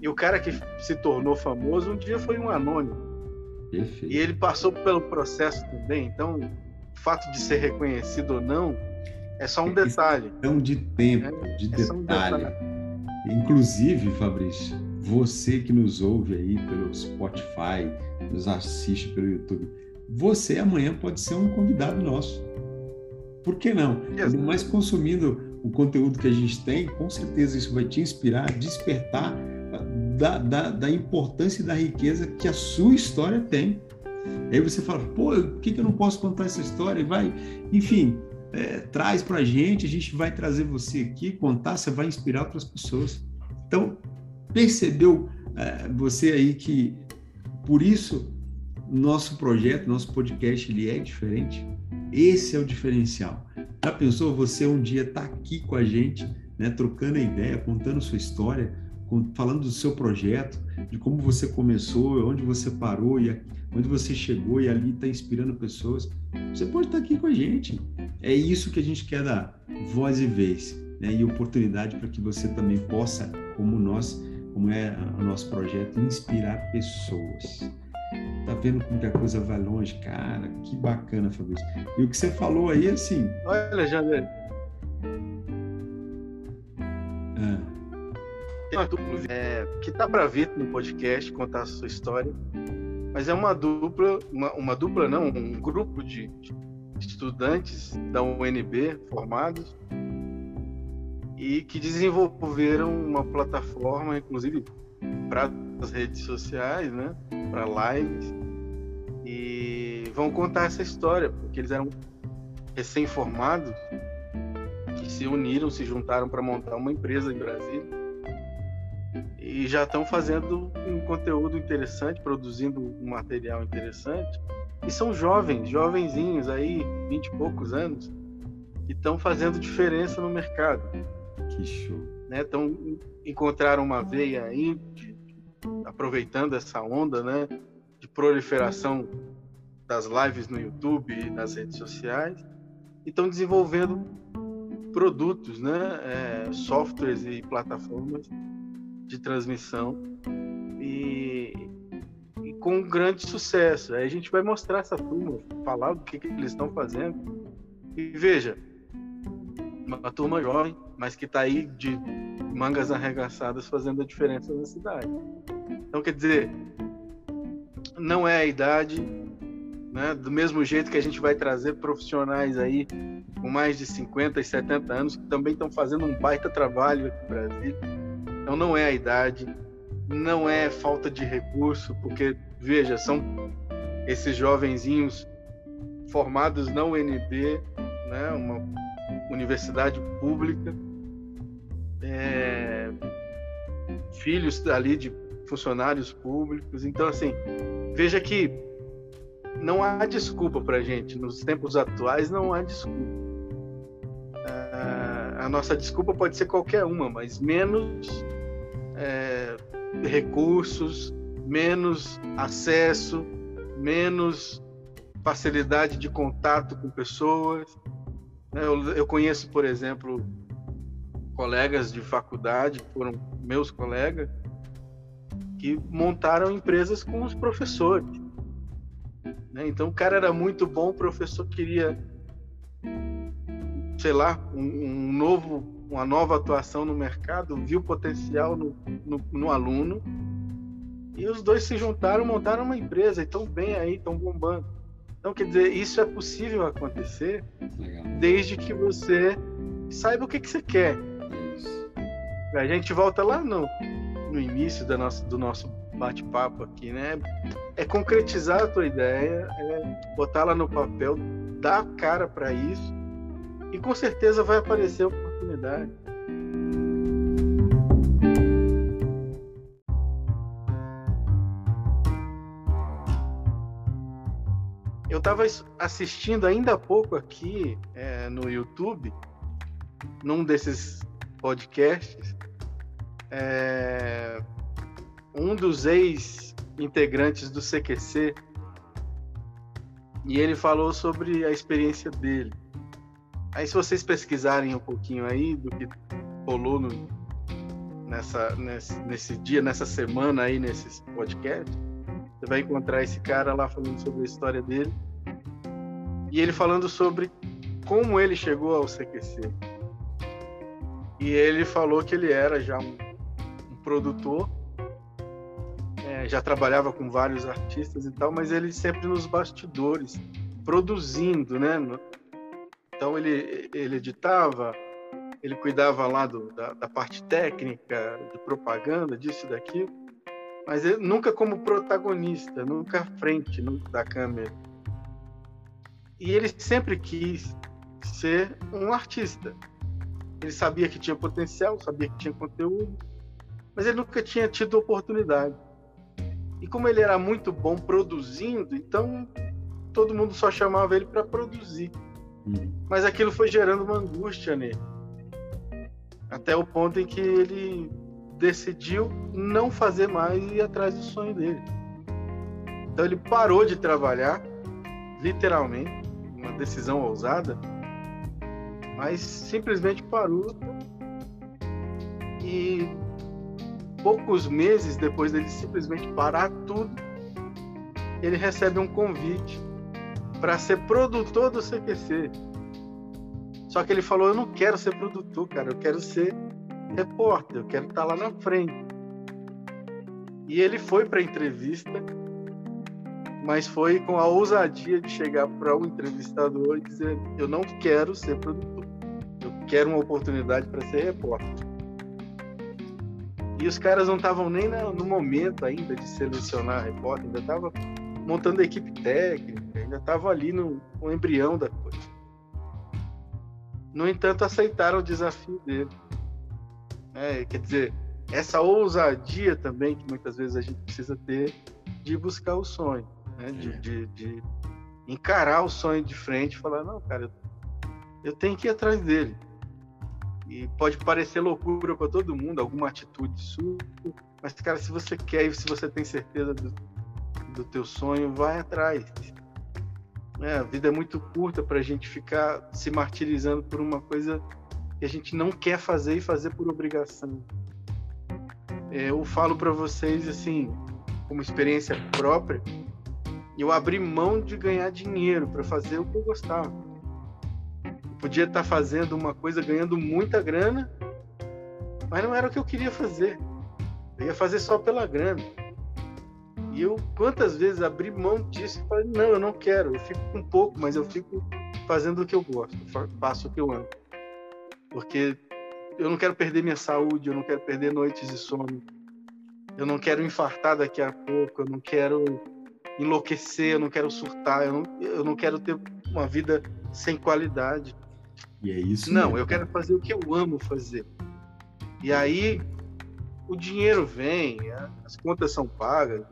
E o cara que se tornou famoso um dia foi um anônimo. Perfeito. E ele passou pelo processo também. Então, o fato de ser reconhecido ou não é só um é detalhe. Questão de tempo, é, de é detalhe. Um detalhe. Inclusive, Fabrício, você que nos ouve aí pelo Spotify, nos assiste pelo YouTube, você amanhã pode ser um convidado nosso. Por que não? Ainda mais consumindo o conteúdo que a gente tem, com certeza isso vai te inspirar, despertar da, da, da importância e da riqueza que a sua história tem. Aí você fala, pô, por que, que eu não posso contar essa história? Vai, enfim, é, traz para a gente, a gente vai trazer você aqui, contar, você vai inspirar outras pessoas. Então, percebeu é, você aí que por isso nosso projeto, nosso podcast, ele é diferente? Esse é o diferencial. Já pensou você um dia estar tá aqui com a gente, né, trocando ideia, contando sua história, falando do seu projeto, de como você começou, onde você parou e onde você chegou e ali está inspirando pessoas. Você pode estar tá aqui com a gente. É isso que a gente quer dar voz e vez, né, e oportunidade para que você também possa, como nós, como é o nosso projeto, inspirar pessoas. Tá vendo como que a coisa vai longe? Cara, que bacana, Fabrício. E o que você falou aí, assim... Olha, Jander. Ah. Uma dupla é, que tá para vir no podcast, contar a sua história. Mas é uma dupla, uma, uma dupla não, um grupo de, estudantes da UNB formados e que desenvolveram uma plataforma, inclusive para as redes sociais, né, para lives, e vão contar essa história, porque eles eram recém-formados que se uniram, se juntaram para montar uma empresa em Brasília e já estão fazendo um conteúdo interessante, produzindo um material interessante. E são jovens, jovenzinhos aí, vinte e poucos anos, e estão fazendo diferença no mercado. Que show. Né? Então, encontraram uma veia aí, de, aproveitando essa onda né, de proliferação das lives no YouTube e nas redes sociais, e estão desenvolvendo produtos, né, é, softwares e plataformas de transmissão e, e, com grande sucesso. Aí a gente vai mostrar essa turma, falar o que, que eles estão fazendo. E veja, uma turma jovem, mas que está aí de mangas arregaçadas fazendo a diferença na cidade. Então, quer dizer, não é a idade, né? do mesmo jeito que a gente vai trazer profissionais aí com mais de 50 e 70 anos que também estão fazendo um baita trabalho aqui no Brasil. Então, não é a idade, não é falta de recurso, porque, veja, são esses jovenzinhos formados na UNB, né? uma universidade pública, é, filhos ali de funcionários públicos. Então, assim, veja que não há desculpa para gente. Nos tempos atuais, não há desculpa. Ah, a nossa desculpa pode ser qualquer uma, mas menos é, recursos, menos acesso, menos facilidade de contato com pessoas. Né, eu, eu conheço, por exemplo, colegas de faculdade, foram meus colegas, que montaram empresas com os professores. Né? Então o cara era muito bom, o professor queria, sei lá, um, um novo, uma nova atuação no mercado, viu potencial no, no, no aluno e os dois se juntaram, montaram uma empresa e estão bem aí, estão bombando. Então, quer dizer, isso é possível acontecer Legal. desde que você saiba o que, que você quer. Isso. A gente volta lá no, no início da nossa, do nosso bate-papo aqui, né? É concretizar a tua ideia, é botá-la no papel, dar cara para isso e com certeza vai aparecer oportunidade. Eu estava assistindo ainda há pouco aqui é, no YouTube, num desses podcasts, é, um dos ex-integrantes do CQC e ele falou sobre a experiência dele. Aí, se vocês pesquisarem um pouquinho aí do que rolou no, nessa, nesse, nesse dia, nessa semana aí, nesses podcasts, você vai encontrar esse cara lá falando sobre a história dele e ele falando sobre como ele chegou ao CQC. E ele falou que ele era já um, um produtor já trabalhava com vários artistas e tal, mas ele sempre nos bastidores, produzindo, né? Então ele, ele editava, ele cuidava lá do, da, da, parte técnica, de propaganda, disso e daquilo, mas ele, nunca como protagonista, nunca à frente nunca da câmera. E ele sempre quis ser um artista. Ele sabia que tinha potencial, sabia que tinha conteúdo, mas ele nunca tinha tido oportunidade. E como ele era muito bom produzindo, então todo mundo só chamava ele para produzir. Mas aquilo foi gerando uma angústia nele. Até o ponto em que ele decidiu não fazer mais e ir atrás do sonho dele. Então ele parou de trabalhar, literalmente, uma decisão ousada, mas simplesmente parou e poucos meses depois dele simplesmente parar tudo, ele recebe um convite para ser produtor do CQC. Só que ele falou: Eu não quero ser produtor, cara, eu quero ser repórter, eu quero estar tá lá na frente. E ele foi para a entrevista mas foi com a ousadia de chegar para um entrevistador e dizer: Eu não quero ser produtor, eu quero uma oportunidade para ser repórter. E os caras não estavam nem no momento ainda de selecionar repórter, ainda estavam montando a equipe técnica, ainda estavam ali no, no embrião da coisa. No entanto, aceitaram o desafio dele. É, quer dizer, essa ousadia também que muitas vezes a gente precisa ter de buscar o sonho né? De, é. de, de, encarar o sonho de frente e falar, não, cara, eu tenho que ir atrás dele. E pode parecer loucura para todo mundo, alguma atitude sua, mas, cara, se você quer e se você tem certeza do, do teu sonho, vai atrás. É, a vida é muito curta para a gente ficar se martirizando por uma coisa que a gente não quer fazer e fazer por obrigação. É, eu falo para vocês assim, como experiência própria, eu abri mão de ganhar dinheiro para fazer o que eu gostava. Eu podia estar fazendo uma coisa ganhando muita grana, mas não era o que eu queria fazer. Eu ia fazer só pela grana. E eu quantas vezes abri mão disso e falei, não, eu não quero, eu fico com pouco, mas eu fico fazendo o que eu gosto, faço o que eu amo. Porque eu não quero perder minha saúde, eu não quero perder noites de sono. Eu não quero infartar daqui a pouco, eu não quero enlouquecer, eu não quero surtar, eu não, eu não quero ter uma vida sem qualidade. E é isso. Não, mesmo. eu quero fazer o que eu amo fazer. E aí o dinheiro vem, as contas são pagas,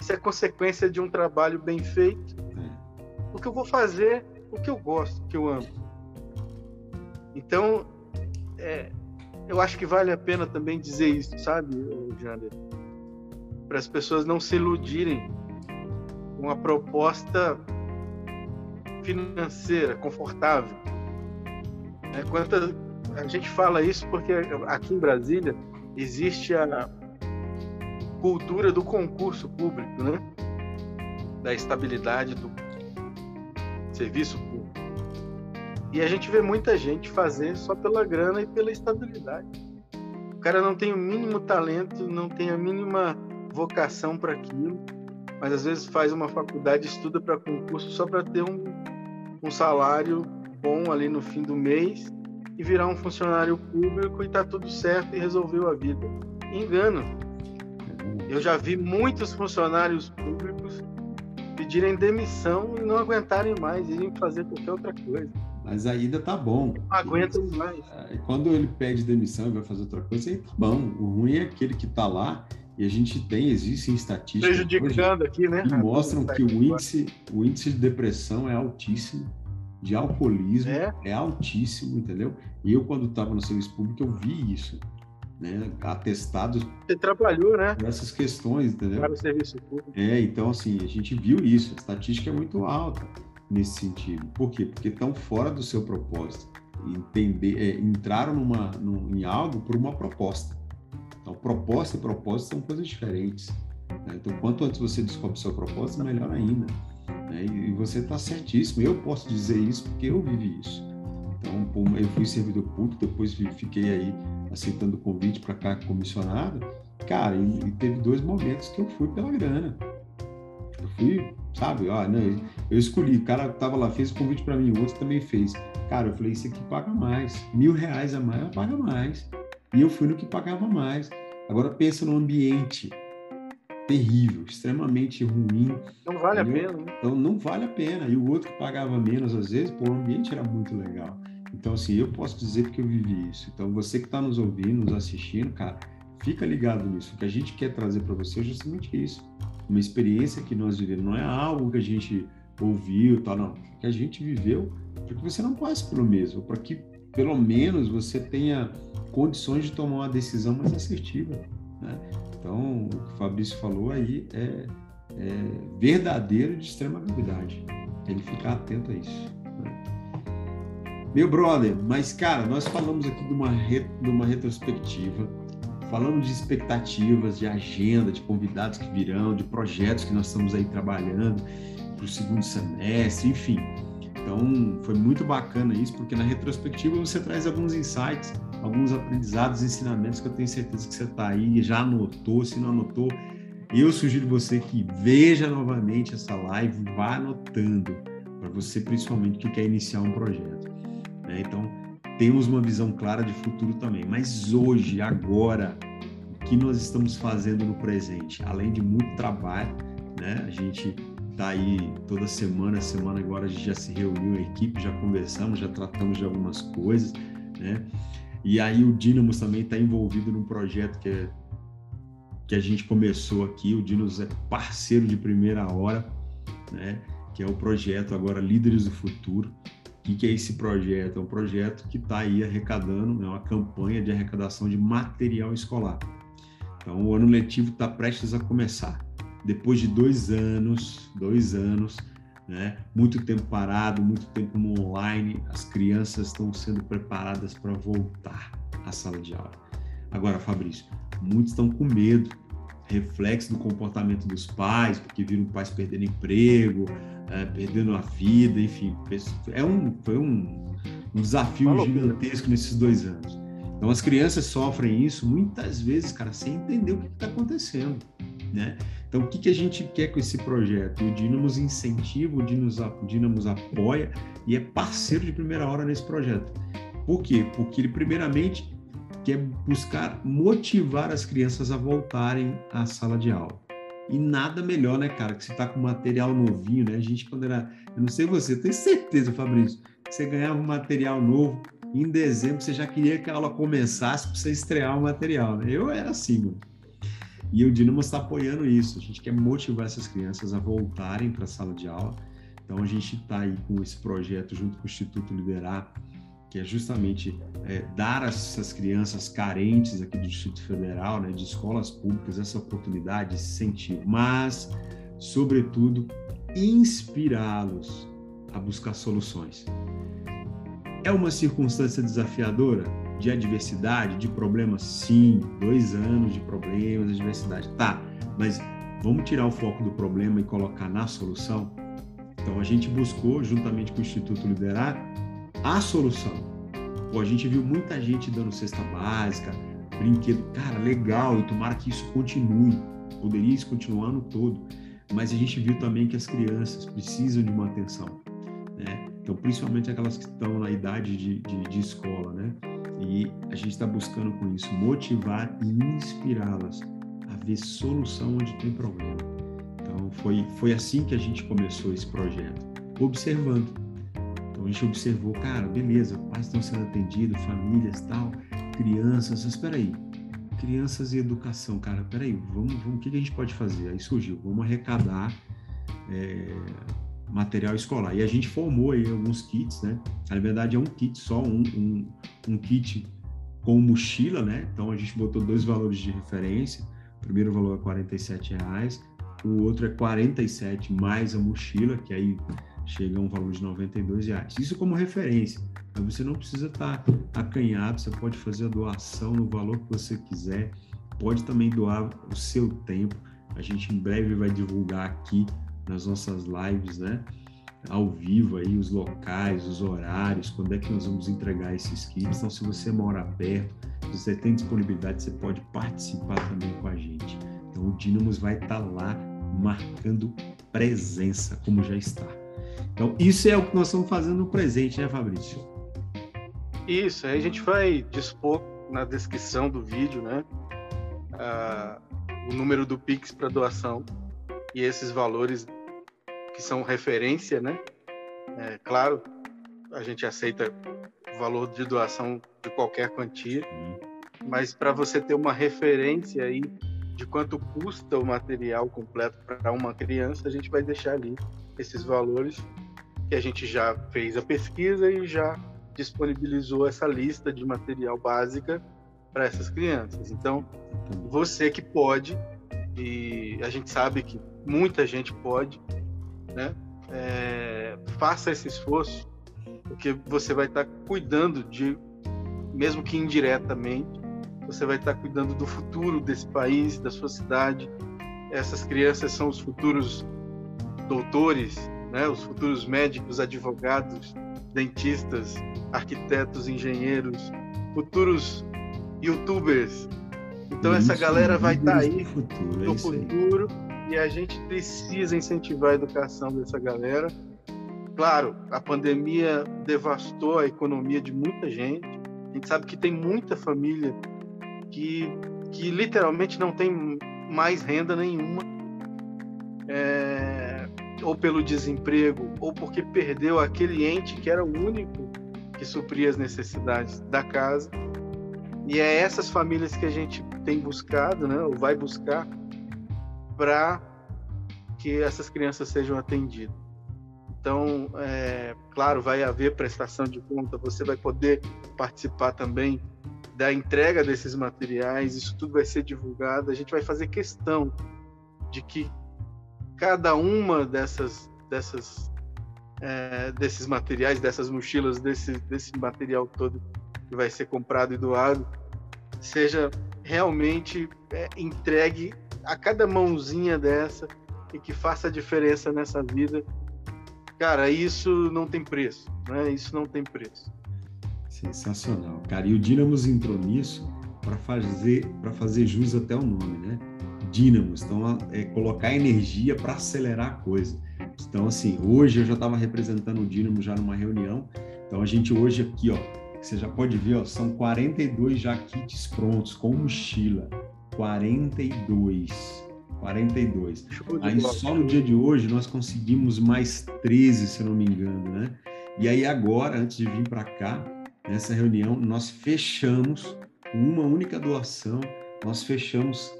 isso é consequência de um trabalho bem feito. É. O que eu vou fazer, o que eu gosto, o que eu amo. Então, é, eu acho que vale a pena também dizer isso, sabe, Jander? Para as pessoas não se iludirem uma proposta financeira confortável. É, quanta, a gente fala isso porque aqui em Brasília existe a cultura do concurso público, né? da estabilidade do serviço público. E a gente vê muita gente fazer só pela grana e pela estabilidade. O cara não tem o mínimo talento, não tem a mínima vocação para aquilo mas às vezes faz uma faculdade, estuda para concurso só para ter um, um salário bom ali no fim do mês e virar um funcionário público e tá tudo certo e resolveu a vida. Engano. Eu já vi muitos funcionários públicos pedirem demissão e não aguentarem mais, irem fazer qualquer outra coisa. Mas ainda tá bom. Não aguentam mais. Quando ele pede demissão e vai fazer outra coisa, aí tá bom. O ruim é aquele que tá lá e a gente tem, existem estatísticas prejudicando aqui, né? que mostram que o índice, o índice de depressão é altíssimo, de alcoolismo é, é altíssimo, entendeu? E eu, quando estava no serviço público, eu vi isso, né? Atestados. Você trabalhou, né? Essas questões, entendeu? Para o serviço público. É, então, assim, a gente viu isso, a estatística é muito alta nesse sentido. Por quê? Porque estão fora do seu propósito. Entender, é, entraram numa, num, em algo por uma proposta. Então, proposta e propósito são coisas diferentes. Né? Então, quanto antes você descobre seu propósito, melhor ainda. Né? E, você está certíssimo. Eu posso dizer isso porque eu vivi isso. Então, eu fui servidor público, depois fiquei aí aceitando o convite para cá comissionado. Cara, e, e, teve dois momentos que eu fui pela grana. Eu fui, sabe, ó, eu escolhi, o cara tava lá, fez o convite para mim, o outro também fez. Cara, eu falei, isso aqui paga mais. Mil reais a mais, paga mais. E eu fui no que pagava mais. Agora pensa no ambiente terrível, extremamente ruim. Não vale a pena. Né? Então não vale a pena. E o outro que pagava menos às vezes, pô, o ambiente era muito legal. Então assim, eu posso dizer porque eu vivi isso. Então você que está nos ouvindo, nos assistindo, cara, fica ligado nisso. O que a gente quer trazer para você é justamente isso. Uma experiência que nós vivemos. Não é algo que a gente ouviu, tal, não. Que a gente viveu para que você não passe pelo mesmo, para que pelo menos você tenha condições de tomar uma decisão mais assertiva. Né? Então, o que o Fabrício falou aí é, é verdadeiro de extrema gravidade. Ele ficar atento a isso. Meu brother, mas cara, nós falamos aqui de uma, re, de uma retrospectiva, falamos de expectativas, de agenda, de convidados que virão, de projetos que nós estamos aí trabalhando para o segundo semestre, enfim. Então, foi muito bacana isso, porque na retrospectiva você traz alguns insights alguns aprendizados, ensinamentos que eu tenho certeza que você está aí, já anotou, se não anotou, eu sugiro você que veja novamente essa live, vá anotando, para você principalmente que quer iniciar um projeto. Né? Então, temos uma visão clara de futuro também, mas hoje, agora, o que nós estamos fazendo no presente? Além de muito trabalho, né? a gente está aí toda semana, semana agora a gente já se reuniu, a equipe, já conversamos, já tratamos de algumas coisas, né? E aí o Dynamos também está envolvido num projeto que é que a gente começou aqui. O Dinos é parceiro de primeira hora, né? Que é o projeto agora Líderes do Futuro. O que é esse projeto? É um projeto que está aí arrecadando, é uma campanha de arrecadação de material escolar. Então, o ano letivo está prestes a começar. Depois de dois anos, dois anos, né? Muito tempo parado, muito tempo no online, as crianças estão sendo preparadas para voltar à sala de aula. Agora, Fabrício, muitos estão com medo, reflexo do comportamento dos pais, porque viram pais perdendo emprego, é, perdendo a vida, enfim. É um, foi um, um desafio gigantesco nesses dois anos. Então, as crianças sofrem isso muitas vezes, cara, sem entender o que está acontecendo, né? Então, o que, que a gente quer com esse projeto? O Dinamos incentiva, o Dinamos, o Dinamos apoia e é parceiro de primeira hora nesse projeto. Por quê? Porque ele, primeiramente, que é buscar motivar as crianças a voltarem à sala de aula. E nada melhor, né, cara, que você tá com material novinho, né? A gente, quando era. Eu não sei você, eu tenho certeza, Fabrício, que você ganhava um material novo. Em dezembro, você já queria que a aula começasse para você estrear o material, né? Eu era assim, mano. E o Dinamo está apoiando isso. A gente quer motivar essas crianças a voltarem para a sala de aula. Então, a gente está aí com esse projeto junto com o Instituto Liderar que é justamente é, dar a essas crianças carentes aqui do Distrito Federal, né, de escolas públicas, essa oportunidade, esse incentivo, mas, sobretudo, inspirá-los a buscar soluções. É uma circunstância desafiadora de adversidade, de problemas? Sim, dois anos de problemas, adversidade. Tá, mas vamos tirar o foco do problema e colocar na solução? Então, a gente buscou, juntamente com o Instituto Liderar, a solução. Pô, a gente viu muita gente dando cesta básica, brinquedo, cara, legal, e tomara que isso continue. Poderia isso continuar no todo, mas a gente viu também que as crianças precisam de uma atenção, né? Então, principalmente aquelas que estão na idade de, de, de escola, né? E a gente está buscando com isso motivar e inspirá-las a ver solução onde tem problema. Então, foi, foi assim que a gente começou esse projeto, observando então a gente observou, cara, beleza, pais estão sendo atendidos, famílias tal, crianças, mas espera aí, crianças e educação, cara, peraí, vamos, vamos, o que, a gente pode fazer? Aí surgiu, vamos arrecadar é, material escolar. E a gente formou aí alguns kits, né? Na verdade é um kit só, um, um, um kit com mochila, né? Então a gente botou dois valores de referência. O primeiro valor é 47 reais, o outro é 47 mais a mochila, que aí chega a um valor de 92 reais. Isso como referência. Mas você não precisa estar acanhado, você pode fazer a doação no valor que você quiser, pode também doar o seu tempo. A gente em breve vai divulgar aqui nas nossas lives, né? Ao vivo aí, os locais, os horários, quando é que nós vamos entregar esses kits. Então, se você mora perto, se você tem disponibilidade, você pode participar também com a gente. Então, o Dínamos vai estar lá marcando presença, como já está. Então, isso é o que nós estamos fazendo no presente, né, Fabrício? Isso, aí a gente vai dispor na descrição do vídeo, né, o número do Pix para doação e esses valores que são referência, né? É, claro, a gente aceita o valor de doação de qualquer quantia, mas para você ter uma referência aí de quanto custa o material completo para uma criança, a gente vai deixar ali esses valores que a gente já fez a pesquisa e já disponibilizou essa lista de material básica para essas crianças. Então, você que pode, e a gente sabe que muita gente pode, né? É, faça esse esforço, porque você vai estar tá cuidando de, mesmo que indiretamente, você vai estar tá cuidando do futuro desse país, da sua cidade. Essas crianças são os futuros doutores, né, os futuros médicos, advogados, dentistas, arquitetos, engenheiros, futuros youtubers, Então Isso, essa galera vai estar tá aí futuro, no é futuro e a gente precisa incentivar a educação dessa galera. Claro, a pandemia devastou a economia de muita gente. A gente sabe que tem muita família que, que literalmente não tem mais renda nenhuma, é, ou pelo desemprego, ou porque perdeu aquele ente que era o único que supria as necessidades da casa. E é essas famílias que a gente tem buscado, né, ou vai buscar, para que essas crianças sejam atendidas. Então, é, claro, vai haver prestação de conta, você vai poder participar também da entrega desses materiais, isso tudo vai ser divulgado. A gente vai fazer questão de que cada uma dessas, dessas é, desses materiais, dessas mochilas, desse, desse material todo que vai ser comprado e doado, seja realmente é, entregue a cada mãozinha dessa e que faça a diferença nessa vida. Cara, isso não tem preço, né? Isso não tem preço. Sensacional, cara. E o Dínamos entrou nisso para fazer para fazer jus até o nome, né? Dínamos, então é colocar energia para acelerar a coisa. Então assim, hoje eu já estava representando o Dínamo já numa reunião. Então a gente hoje aqui, ó, você já pode ver, ó, são 42 já kits prontos com mochila. 42. 42. Aí só no dia de hoje nós conseguimos mais 13, se não me engano, né? E aí agora, antes de vir para cá, nessa reunião, nós fechamos uma única doação, nós fechamos,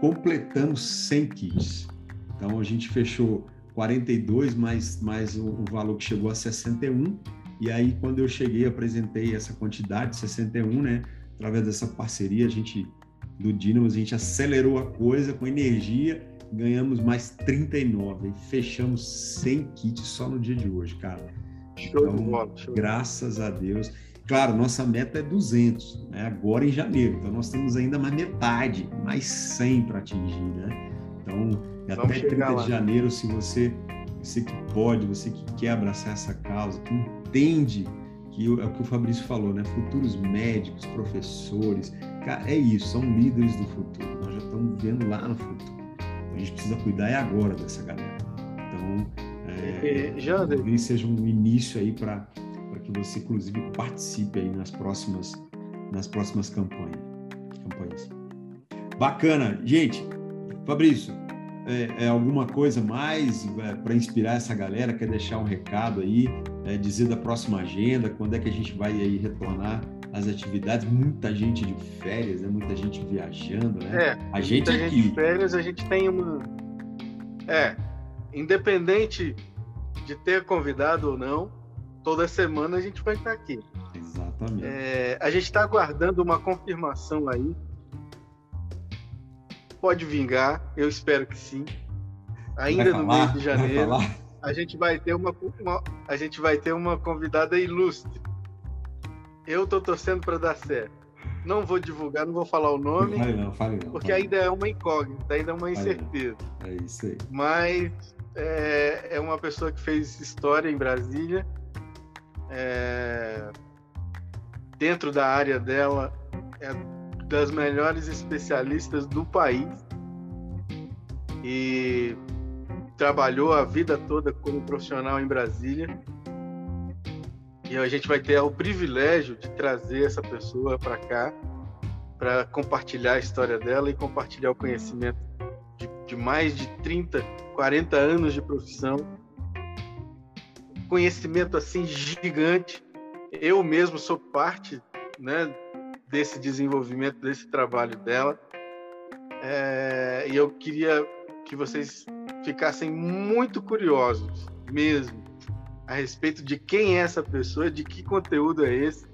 completamos 100 kits. Então a gente fechou 42 mais, mais o, o valor que chegou a 61. E aí quando eu cheguei, apresentei essa quantidade, 61, né? Através dessa parceria, a gente do Dynamos, a gente acelerou a coisa com energia, ganhamos mais 39 e fechamos 100 kits só no dia de hoje, cara. Show então, bola, show. graças a Deus. Claro, nossa meta é 200, né? agora em janeiro. Então, nós temos ainda mais metade, mais 100 para atingir, né? Então, Vamos até 30 lá. de janeiro, se você, você que pode, você que quer abraçar essa causa, que entende que é o que o Fabrício falou, né? Futuros médicos, professores, cara, é isso, são líderes do futuro. Nós já estamos vendo lá no futuro. A gente precisa cuidar é agora dessa galera. Então, é, talvez seja um início aí para que você, inclusive, participe aí nas próximas, nas próximas campanhas. campanhas. Bacana. Gente, Fabrício, é, é alguma coisa mais é, para inspirar essa galera? Quer deixar um recado aí? É, dizer da próxima agenda? Quando é que a gente vai aí retornar às atividades? Muita gente de férias, né? Muita gente viajando, né? É, a gente muita aqui. Gente de férias, a gente tem uma... É, independente de ter convidado ou não, toda semana a gente vai estar aqui. Exatamente. É, a gente está aguardando uma confirmação aí pode vingar, eu espero que sim. Ainda no mês de janeiro, a gente vai ter uma, uma, a gente vai ter uma convidada ilustre. Eu tô torcendo para dar certo. Não vou divulgar, não vou falar o nome, fale não, fale não, porque ainda é uma incógnita, ainda é uma incerteza. É isso aí. Mas é, é, uma pessoa que fez história em Brasília. É, dentro da área dela, é das melhores especialistas do país e trabalhou a vida toda como profissional em Brasília. E a gente vai ter o privilégio de trazer essa pessoa para cá para compartilhar a história dela e compartilhar o conhecimento de, de, mais de 30, 40 anos de profissão. Conhecimento assim gigante. Eu mesmo sou parte, né, desse desenvolvimento, desse trabalho dela. É, e eu queria que vocês ficassem muito curiosos, mesmo, a respeito de quem é essa pessoa, de que conteúdo é esse,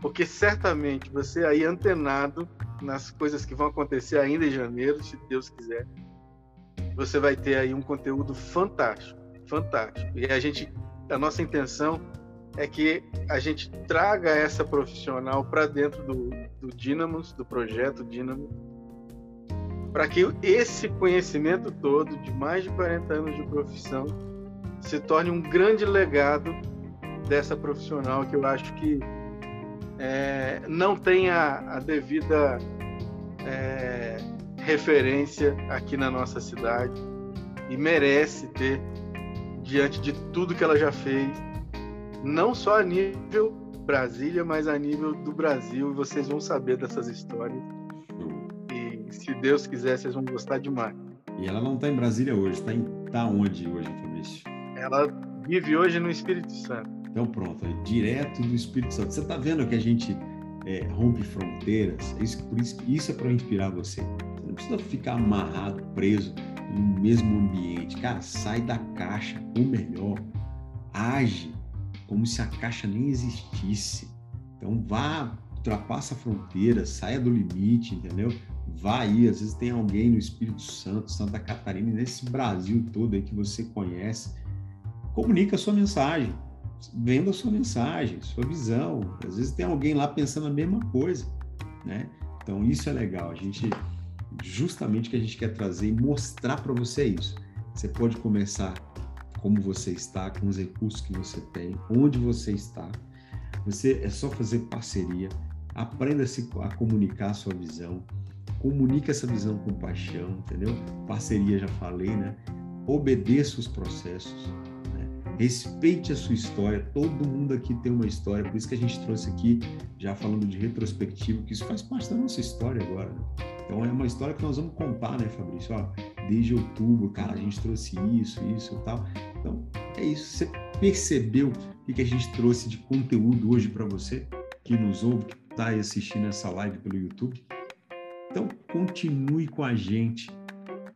porque certamente você aí antenado nas coisas que vão acontecer ainda em janeiro, se Deus quiser, você vai ter aí um conteúdo fantástico, fantástico. E a gente, a nossa intenção é que a gente traga essa profissional para dentro do, do Dynamos, do projeto Dynamo, para que esse conhecimento todo de mais de 40 anos de profissão se torne um grande legado dessa profissional que eu acho que é, não tem a, a devida é, referência aqui na nossa cidade e merece ter diante de tudo que ela já fez, não só a nível Brasília, mas a nível do Brasil. E vocês vão saber dessas histórias. E se Deus quiser, vocês vão gostar demais. E ela não está em Brasília hoje, está em tá onde hoje, Fabrício? Ela vive hoje no Espírito Santo. Então pronto, é direto do Espírito Santo. Você está vendo que a gente é, rompe fronteiras? Isso, por isso, isso é para inspirar você. Você não precisa ficar amarrado, preso no mesmo ambiente. Cara, sai da caixa, ou melhor, age como se a caixa nem existisse. Então vá, ultrapassa a fronteira, saia do limite, entendeu? Vá aí, às vezes tem alguém no Espírito Santo, Santa Catarina, nesse Brasil todo aí que você conhece. Comunica a sua mensagem, venda a sua mensagem, sua visão. Às vezes tem alguém lá pensando a mesma coisa, né? Então isso é legal. A gente justamente que a gente quer trazer e mostrar para você isso. Você pode começar como você está, com os recursos que você tem, onde você está. Você é só fazer parceria, aprenda a, se, a comunicar a sua visão, comunique essa visão com paixão, entendeu? Parceria já falei, né? Obedeça os processos? Respeite a sua história. Todo mundo aqui tem uma história, por isso que a gente trouxe aqui, já falando de retrospectivo, que isso faz parte da nossa história agora. Né? Então é uma história que nós vamos contar, né, Fabrício? Ó, desde outubro, cara, a gente trouxe isso, isso e tal. Então é isso. Você percebeu o que a gente trouxe de conteúdo hoje para você que nos ouve, que está assistindo essa live pelo YouTube? Então continue com a gente,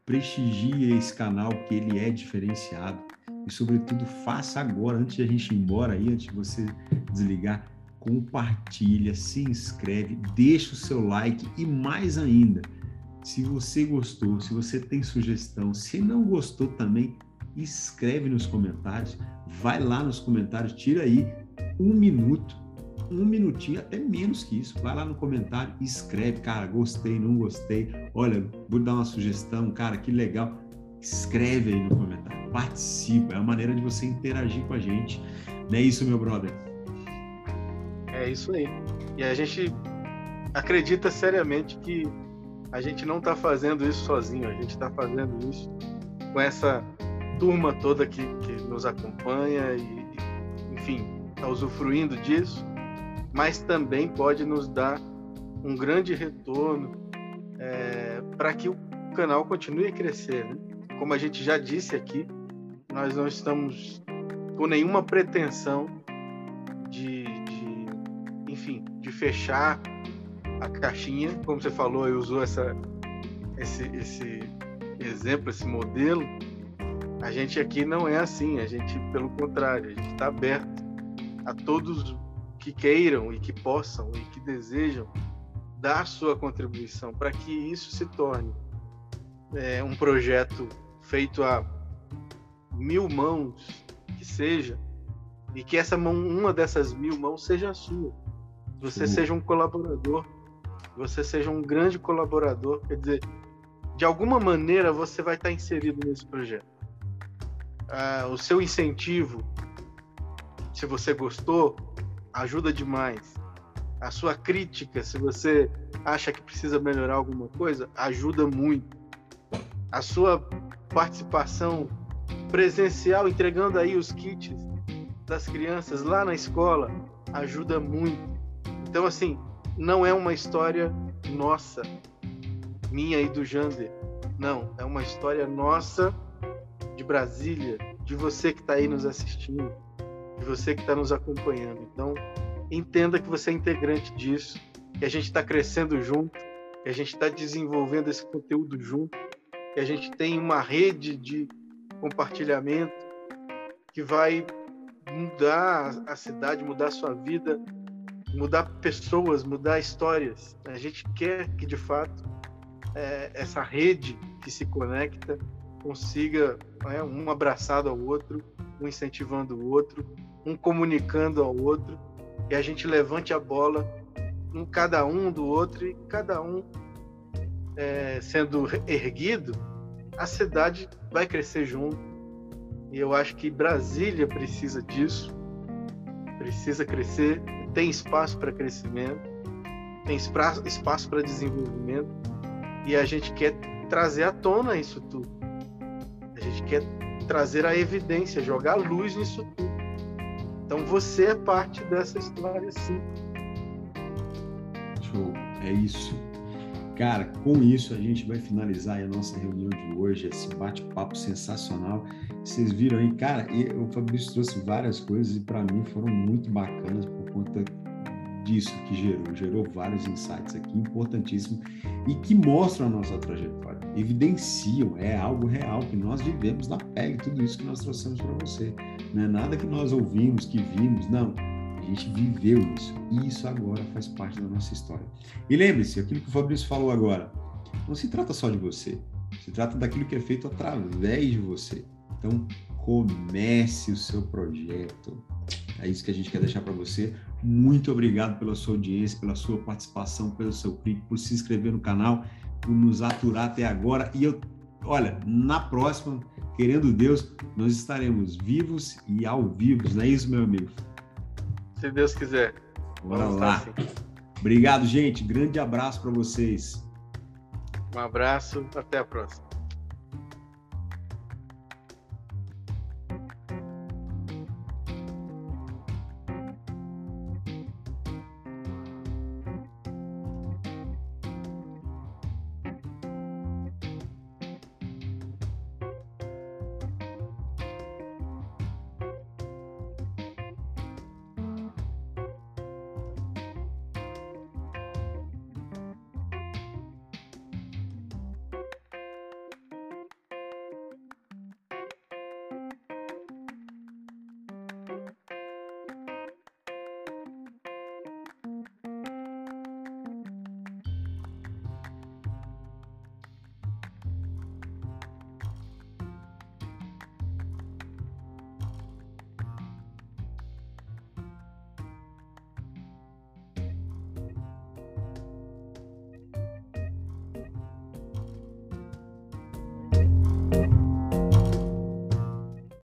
prestigie esse canal que ele é diferenciado e sobretudo faça agora antes de a gente ir embora aí, antes de você desligar, compartilha, se inscreve, deixa o seu like e mais ainda, se você gostou, se você tem sugestão, se não gostou também, escreve nos comentários, vai lá nos comentários, tira aí um minuto, um minutinho, até menos que isso, vai lá no comentário escreve, cara, gostei, não gostei, olha, vou dar uma sugestão, cara, que legal, escreve aí no comentário, participa, é a maneira de você interagir com a gente, não é isso, meu brother? É isso aí. E a gente acredita seriamente que a gente não está fazendo isso sozinho, a gente está fazendo isso com essa turma toda que, que nos acompanha e, enfim, está usufruindo disso, mas também pode nos dar um grande retorno é, para que o canal continue a crescer. Né? Como a gente já disse aqui, nós não estamos com nenhuma pretensão de de fechar a caixinha, como você falou, e usou essa, esse, esse exemplo, esse modelo. A gente aqui não é assim, a gente, pelo contrário, a gente está aberto a todos que queiram e que possam e que desejam dar sua contribuição para que isso se torne é, um projeto feito a mil mãos que seja e que essa mão, uma dessas mil mãos seja a sua você Sim. seja um colaborador, você seja um grande colaborador, quer dizer, de alguma maneira você vai estar inserido nesse projeto. Ah, o seu incentivo, se você gostou, ajuda demais. A sua crítica, se você acha que precisa melhorar alguma coisa, ajuda muito. A sua participação presencial, entregando aí os kits das crianças lá na escola, ajuda muito. Então, assim, não é uma história nossa, minha e do Jander. Não, é uma história nossa de Brasília, de você que está aí nos assistindo, de você que está nos acompanhando. Então, entenda que você é integrante disso, que a gente está crescendo junto, que a gente está desenvolvendo esse conteúdo junto, que a gente tem uma rede de compartilhamento que vai mudar a cidade, mudar a sua vida mudar pessoas, mudar histórias. A gente quer que, de fato, é, essa rede que se conecta consiga é, um abraçado ao outro, um incentivando o outro, um comunicando ao outro, e a gente levante a bola um cada um do outro e cada um é, sendo erguido, a cidade vai crescer junto. E eu acho que Brasília precisa disso, precisa crescer, tem espaço para crescimento, tem espaço para desenvolvimento e a gente quer trazer à tona isso tudo. A gente quer trazer a evidência, jogar luz nisso tudo. Então você é parte dessa história, sim. Show, é isso. Cara, com isso a gente vai finalizar a nossa reunião de hoje, esse bate-papo sensacional. Vocês viram aí, cara, o Fabrício trouxe várias coisas e para mim foram muito bacanas por conta disso que gerou, gerou vários insights aqui importantíssimos e que mostram a nossa trajetória, evidenciam, é algo real que nós vivemos na pele, tudo isso que nós trouxemos para você. Não é nada que nós ouvimos, que vimos, não gente viveu isso. E isso agora faz parte da nossa história. E lembre-se, aquilo que o Fabrício falou agora, não se trata só de você. Se trata daquilo que é feito através de você. Então, comece o seu projeto. É isso que a gente quer deixar para você. Muito obrigado pela sua audiência, pela sua participação, pelo seu clique, por se inscrever no canal, por nos aturar até agora. E eu, olha, na próxima, querendo Deus, nós estaremos vivos e ao vivo. Não é isso, meu amigo? Se Deus quiser. Bora lá. Assim. Obrigado, gente. Grande abraço para vocês. Um abraço. Até a próxima.